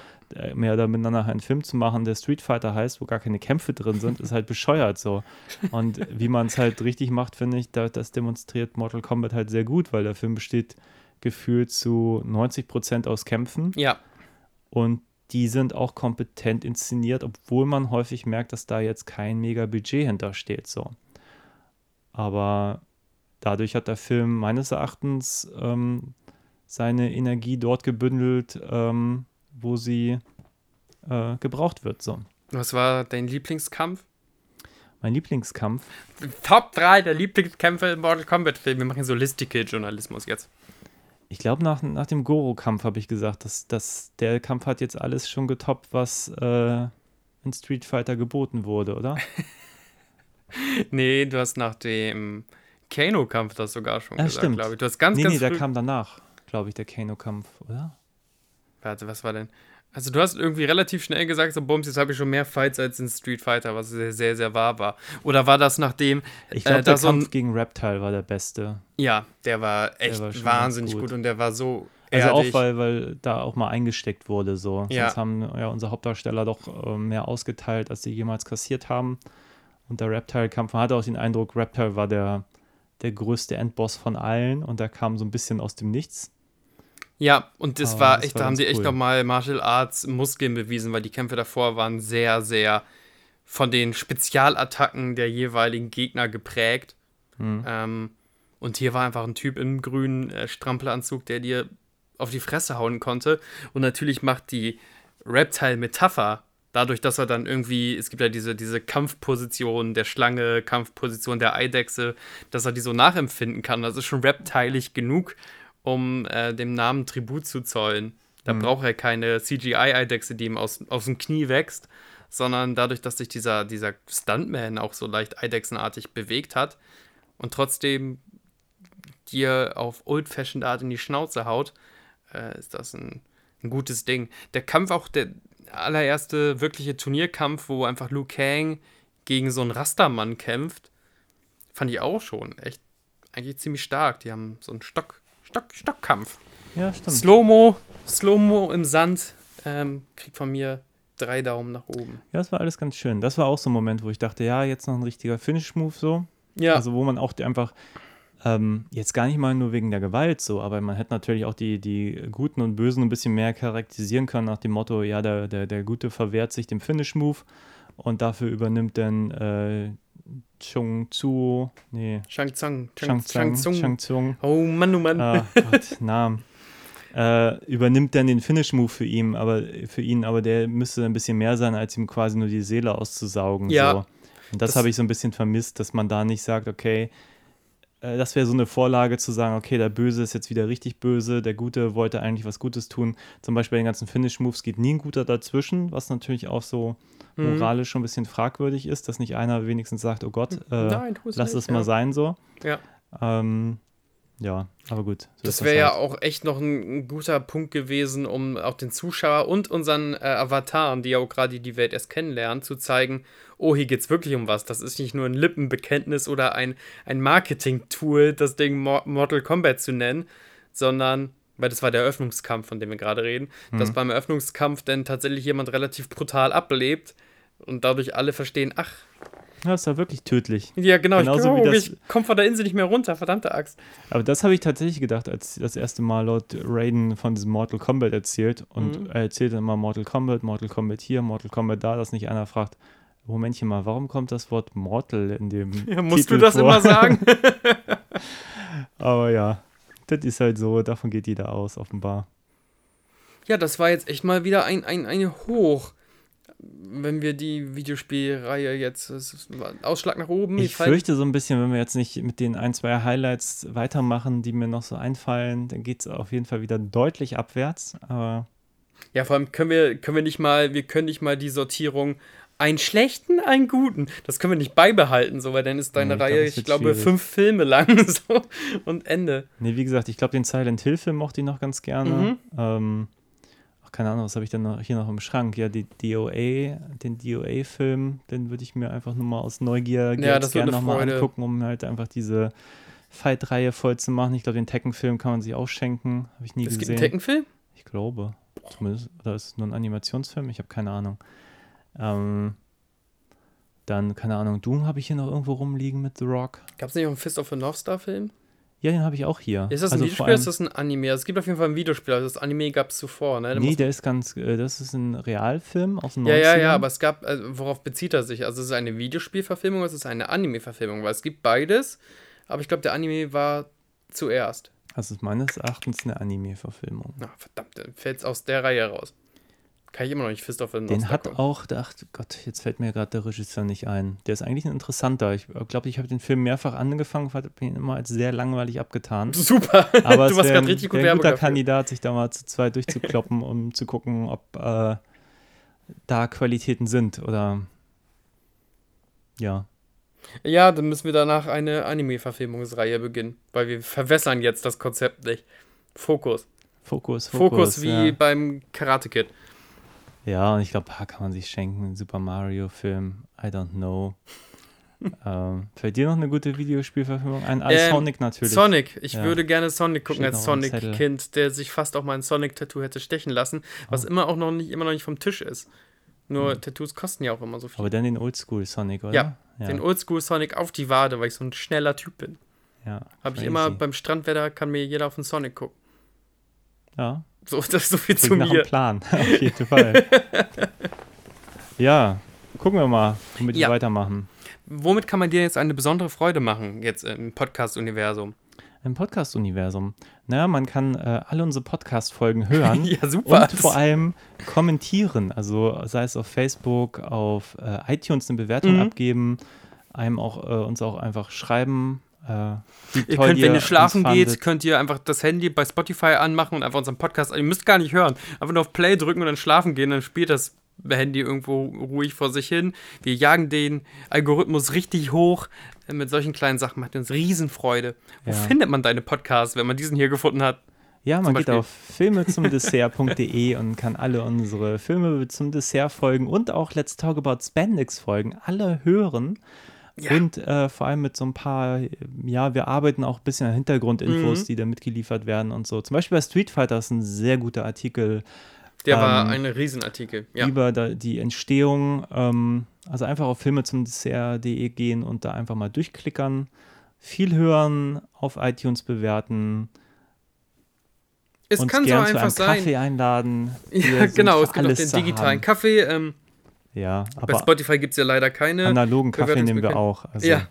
mehr oder miteinander einen Film zu machen, der Street Fighter heißt, wo gar keine Kämpfe drin sind, ist halt bescheuert so. Und wie man es halt richtig macht, finde ich, da, das demonstriert Mortal Kombat halt sehr gut, weil der Film besteht gefühlt zu 90 Prozent aus Kämpfen ja, und die sind auch kompetent inszeniert, obwohl man häufig merkt, dass da jetzt kein mega Budget hintersteht so. Aber dadurch hat der Film meines Erachtens ähm, seine Energie dort gebündelt, ähm, wo sie äh, gebraucht wird. So. was war dein Lieblingskampf? Mein Lieblingskampf. Top 3 der Lieblingskämpfe im Mortal Kombat Film. Wir machen so Listicle-Journalismus jetzt. Ich glaube, nach, nach dem Goro-Kampf habe ich gesagt, dass, dass der Kampf hat jetzt alles schon getoppt, was äh, in Street Fighter geboten wurde, oder? Nee, du hast nach dem Kano-Kampf das sogar schon Ja, gesagt, stimmt. glaube ich. Du hast ganz, nee, ganz nee, der kam danach, glaube ich, der Kano-Kampf, oder? Warte, was war denn? Also du hast irgendwie relativ schnell gesagt, so Bums, jetzt habe ich schon mehr Fights als in Street Fighter, was sehr, sehr, sehr wahr war. Oder war das nachdem, Ich glaube, äh, da der so Kampf gegen Reptile war der beste. ja, der war echt war schon wahnsinnig gut. gut. und der war so Also erdig. auch, weil, weil da auch mal eingesteckt wurde. So. Ja. Sonst haben ja unsere Hauptdarsteller doch äh, mehr ausgeteilt, als sie jemals kassiert haben. Und der Reptile-Kampf, man hatte auch den Eindruck, Reptile war der, der größte Endboss von allen und der kam so ein bisschen aus dem Nichts. Ja, und das Aber war das echt, war da haben die echt cool. nochmal Martial Arts Muskeln bewiesen, weil die Kämpfe davor waren sehr, sehr von den Spezialattacken der jeweiligen Gegner geprägt. Hm. Ähm, und hier war einfach ein Typ im grünen äh, Strampelanzug, der dir auf die Fresse hauen konnte. Und natürlich macht die Reptile-Metapher, dadurch, dass er dann irgendwie, es gibt ja diese, diese Kampfposition der Schlange, Kampfposition der Eidechse, dass er die so nachempfinden kann. Das ist schon reptilig genug, um äh, dem Namen Tribut zu zollen. Da braucht er keine CGI-Eidechse, die ihm aus, aus dem Knie wächst, sondern dadurch, dass sich dieser, dieser Stuntman auch so leicht eidechsenartig bewegt hat und trotzdem dir auf old-fashioned Art in die Schnauze haut, äh, ist das ein, ein gutes Ding. Der Kampf auch, der allererste wirkliche Turnierkampf, wo einfach Liu Kang gegen so einen Rastermann kämpft, fand ich auch schon echt eigentlich ziemlich stark. Die haben so einen Stock, Stock, Stockkampf. Ja, stimmt. Slow-Mo, Slow-Mo im Sand, ähm, kriegt von mir drei Daumen nach oben. Ja, das war alles ganz schön. Das war auch so ein Moment, wo ich dachte, ja, jetzt noch ein richtiger Finish-Move so. Ja, Also wo man auch einfach ähm, jetzt gar nicht mal nur wegen der Gewalt so, aber man hätte natürlich auch die, die Guten und Bösen ein bisschen mehr charakterisieren können nach dem Motto, ja, der, der, der Gute verwehrt sich dem Finish-Move und dafür übernimmt dann äh, Chung Tzu, nee, Shang Tsung. Shang Tsung, Tsung. Shang Tsung, Oh Mann, oh Mann. ah, Gott, Namen. Äh, übernimmt dann den Finish-Move für ihn, aber für ihn, aber der müsste ein bisschen mehr sein, als ihm quasi nur die Seele auszusaugen. Ja. So. Und das, Das- habe ich so ein bisschen vermisst, dass man da nicht sagt, okay, äh, das wäre so eine Vorlage zu sagen, okay, der Böse ist jetzt wieder richtig böse, der Gute wollte eigentlich was Gutes tun. Zum Beispiel bei den ganzen Finish-Moves geht nie ein Guter dazwischen, was natürlich auch so Mhm. moralisch schon ein bisschen fragwürdig ist, dass nicht einer wenigstens sagt, oh Gott, äh, Nein, lass nicht, es mal ja. sein so. Ja. Ähm, ja, aber gut. so Das wäre ja halt. auch echt noch ein, ein guter Punkt gewesen, um auch den Zuschauer und unseren äh, Avataren, die ja auch gerade die Welt erst kennenlernen, zu zeigen, oh, hier geht's wirklich um was. Das ist nicht nur ein Lippenbekenntnis oder ein, ein Marketing-Tool, das Ding Mo Mortal Kombat zu nennen, sondern, weil das war der Eröffnungskampf, von dem wir gerade reden, dass beim Eröffnungskampf dann tatsächlich jemand relativ brutal ablebt und dadurch alle verstehen, ach, Ja, ist ja wirklich tödlich. ja genau, Genauso ich, oh, das- ich komm von der Insel nicht mehr runter, verdammte Axt. Aber das habe ich tatsächlich gedacht, als das erste Mal Lord Raiden von diesem Mortal Kombat erzählt. Und Mhm. er erzählt dann immer Mortal Kombat, Mortal Kombat hier, Mortal Kombat da, dass nicht einer fragt, Momentchen mal, warum kommt das Wort Mortal in dem Ja, musst Titel du das vor? immer sagen? Aber ja, das ist halt so, davon geht jeder aus, offenbar. Ja, das war jetzt echt mal wieder ein, ein, ein Hoch. Wenn wir die Videospielreihe jetzt Ausschlag nach oben. Ich fürchte so ein bisschen, wenn wir jetzt nicht mit den ein, zwei Highlights weitermachen, die mir noch so einfallen, dann geht es auf jeden Fall wieder deutlich abwärts. Aber Ja, vor allem können wir, können wir nicht mal, wir können nicht mal die Sortierung einen schlechten, einen guten. Das können wir nicht beibehalten, so, weil dann ist deine Nee, ich glaub, Reihe, ich glaube, schwierig. fünf Filme lang so, und Ende. Nee, wie gesagt, ich glaube, den Silent Hill-Film mochte ich noch ganz gerne. Mhm. Ähm, ach, keine Ahnung, was habe ich denn noch, hier noch im Schrank? Ja, die DOA, den DOA-Film, den würde ich mir einfach nur mal aus Neugier Ja, gerne nochmal angucken, um halt einfach diese Fight-Reihe voll zu machen. Ich glaube, den Tekken-Film kann man sich auch schenken. Habe ich nie Es gibt gesehen. einen Tekken-Film? Ich glaube. Zumindest, oder ist es nur ein Animationsfilm? Ich habe keine Ahnung. Ähm, dann, keine Ahnung, Doom habe ich hier noch irgendwo rumliegen mit The Rock. Gab es nicht auch einen Fist of a North Star Film? Ja, den habe ich auch hier. Ist das ein Also Videospiel oder ist das ein Anime? Also Es gibt auf jeden Fall ein Videospiel, also das Anime gab es zuvor, ne? Da Nee, der ist ganz, äh, das ist ein Realfilm aus den 90ern. Ja, ja, ja, aber es gab, also worauf bezieht er sich? Also ist es eine Videospielverfilmung oder ist es eine Anime-Verfilmung? Weil es gibt beides, aber ich glaube, der Anime war zuerst. Das ist meines Erachtens eine Anime-Verfilmung. Na, verdammt, fällt es aus der Reihe raus. Kann ich immer noch nicht Fist of the North Den hat gucken. auch, ach Gott, jetzt fällt mir gerade der Regisseur nicht ein. Der ist eigentlich ein interessanter. Ich glaube, ich habe den Film mehrfach angefangen, habe ihn immer als sehr langweilig abgetan. Super, Aber du wäre gerade richtig gut wär ein Werbung guter dafür. Kandidat, sich da mal zu zweit durchzukloppen, um zu gucken, ob äh, da Qualitäten sind oder ja. Ja, dann müssen wir danach eine Anime-Verfilmungsreihe beginnen, weil wir verwässern jetzt das Konzept nicht. Fokus. Fokus, Fokus. Fokus, wie ja. beim Karate Kid. Ja, und ich glaube, kann man sich schenken. Super Mario-Film. I don't know. ähm, fällt dir noch eine gute Videospielverfilmung ein? Ah, Ähm, Sonic natürlich. Sonic. Ich Ja. würde gerne Sonic gucken Steht als. Sonic-Kind, der sich fast auch mal ein Sonic-Tattoo hätte stechen lassen, was Oh. immer auch noch nicht, immer noch nicht vom Tisch ist. Nur Tattoos kosten ja auch immer so viel. Aber dann den Oldschool Sonic, oder? Ja, ja. Den Oldschool Sonic auf die Wade, weil ich so ein schneller Typ bin. ja Habe ich immer beim Strandwetter, kann mir jeder auf den Sonic gucken. Ja, So, das ist so viel zu klingt nach mir. einem Plan. auf jeden Fall. ja, gucken wir mal, womit Ja. wir weitermachen. Womit kann man dir jetzt eine besondere Freude machen, jetzt im Podcast-Universum? Im Podcast-Universum. Naja, man kann äh, alle unsere Podcast-Folgen hören. Ja, super. Und vor allem kommentieren, also sei es auf Facebook, auf äh, iTunes eine Bewertung Mhm. abgeben, einem auch äh, uns auch einfach schreiben. Äh, Ihr könnt, wenn ihr schlafen geht, könnt ihr einfach das Handy bei Spotify anmachen und einfach unseren Podcast, ihr müsst gar nicht hören, einfach nur auf Play drücken und dann schlafen gehen, dann spielt das Handy irgendwo ruhig vor sich hin. Wir jagen den Algorithmus richtig hoch. Mit solchen kleinen Sachen macht uns Riesenfreude. Wo Ja. findet man deine Podcasts, wenn man diesen hier gefunden hat? Ja, man geht auf filmezumdessert.de und kann alle unsere Filme zum Dessert folgen und auch Let's Talk About Spandex folgen, alle hören. Ja. Und äh, vor allem mit so ein paar, ja, wir arbeiten auch ein bisschen an Hintergrundinfos, Mhm. die da mitgeliefert werden und so. Zum Beispiel bei Street Fighter ist ein sehr guter Artikel Der war Ähm, ein Riesenartikel. Ja. über da, die Entstehung. Ähm, also einfach auf Filme zum Dessert.de gehen und da einfach mal durchklickern. Viel hören, auf iTunes bewerten. Es uns kann so gern zu einfach einem sein. Kaffee einladen. Wir Ja, genau. Es gibt auch den digitalen haben. Kaffee. Ähm, Ja, bei aber Spotify gibt es ja leider keine. analogen Kaffee nehmen wir auch. Also ja.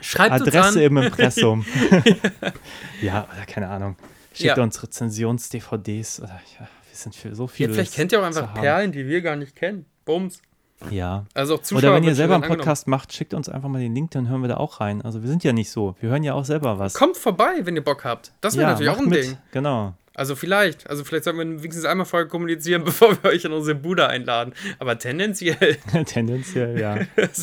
Schreibt uns Adresse im Impressum. ja, oder keine Ahnung. Schickt Ja. uns Rezensions-DVDs. Oder ja, wir sind für so Ja, viel. vielleicht kennt ihr auch einfach Perlen, die wir gar nicht kennen. Bums. Ja. Also auch Zuschauer. Oder wenn ihr selber einen Podcast macht, schickt uns einfach mal den Link, dann hören wir da auch rein. Also wir sind ja nicht so. Wir hören ja auch selber was. Kommt vorbei, wenn ihr Bock habt. Das wäre ja, natürlich auch ein mit. Ding. Genau. Also vielleicht. Also vielleicht sollten wir wenigstens einmal vorher kommunizieren, bevor wir euch in unsere Bude einladen. Aber tendenziell. Tendenziell, ja.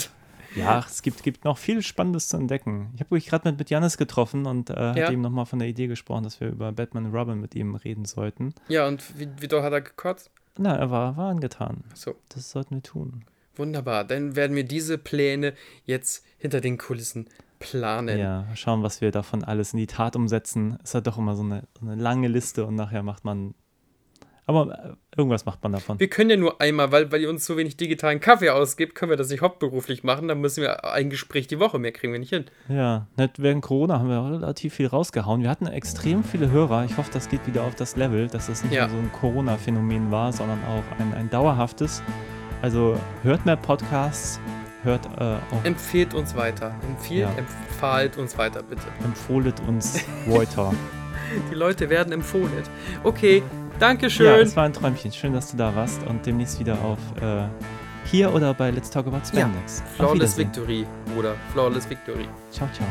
Ja, es gibt, gibt noch viel Spannendes zu entdecken. Ich habe mich gerade mit, mit Janis getroffen und äh, Ja. hat ihm nochmal von der Idee gesprochen, dass wir über Batman und Robin mit ihm reden sollten. ja, und wie, wie doll hat er gekotzt? Na, er war, war angetan. So. Das sollten wir tun. Wunderbar. Dann werden wir diese Pläne jetzt hinter den Kulissen planen. Ja, schauen, was wir davon alles in die Tat umsetzen. Ist halt doch immer so eine, eine lange Liste und nachher macht man. Aber äh, irgendwas macht man davon. Wir können ja nur einmal, weil, weil ihr uns so wenig digitalen Kaffee ausgibt, können wir das nicht hauptberuflich machen. Dann müssen wir ein Gespräch die Woche mehr kriegen wir nicht hin. Ja, nicht während Corona haben wir relativ viel rausgehauen. Wir hatten extrem viele Hörer. Ich hoffe, das geht wieder auf das Level, dass das nicht Ja. nur so ein Corona-Phänomen war, sondern auch ein, ein dauerhaftes. Also hört mehr Podcasts, hört äh, auch, Empfehlt uns weiter. Empfiehlt, Ja. empfahlt uns weiter, bitte. empfohlet uns Reuter. Die Leute werden empfohlen. Okay, danke ja, schön. es war ein Träumchen. Schön, dass du da warst und demnächst wieder auf äh, hier oder bei Let's Talk About Spandex. Auf Flawless. Victory, Bruder. Flawless Victory. Ciao, ciao.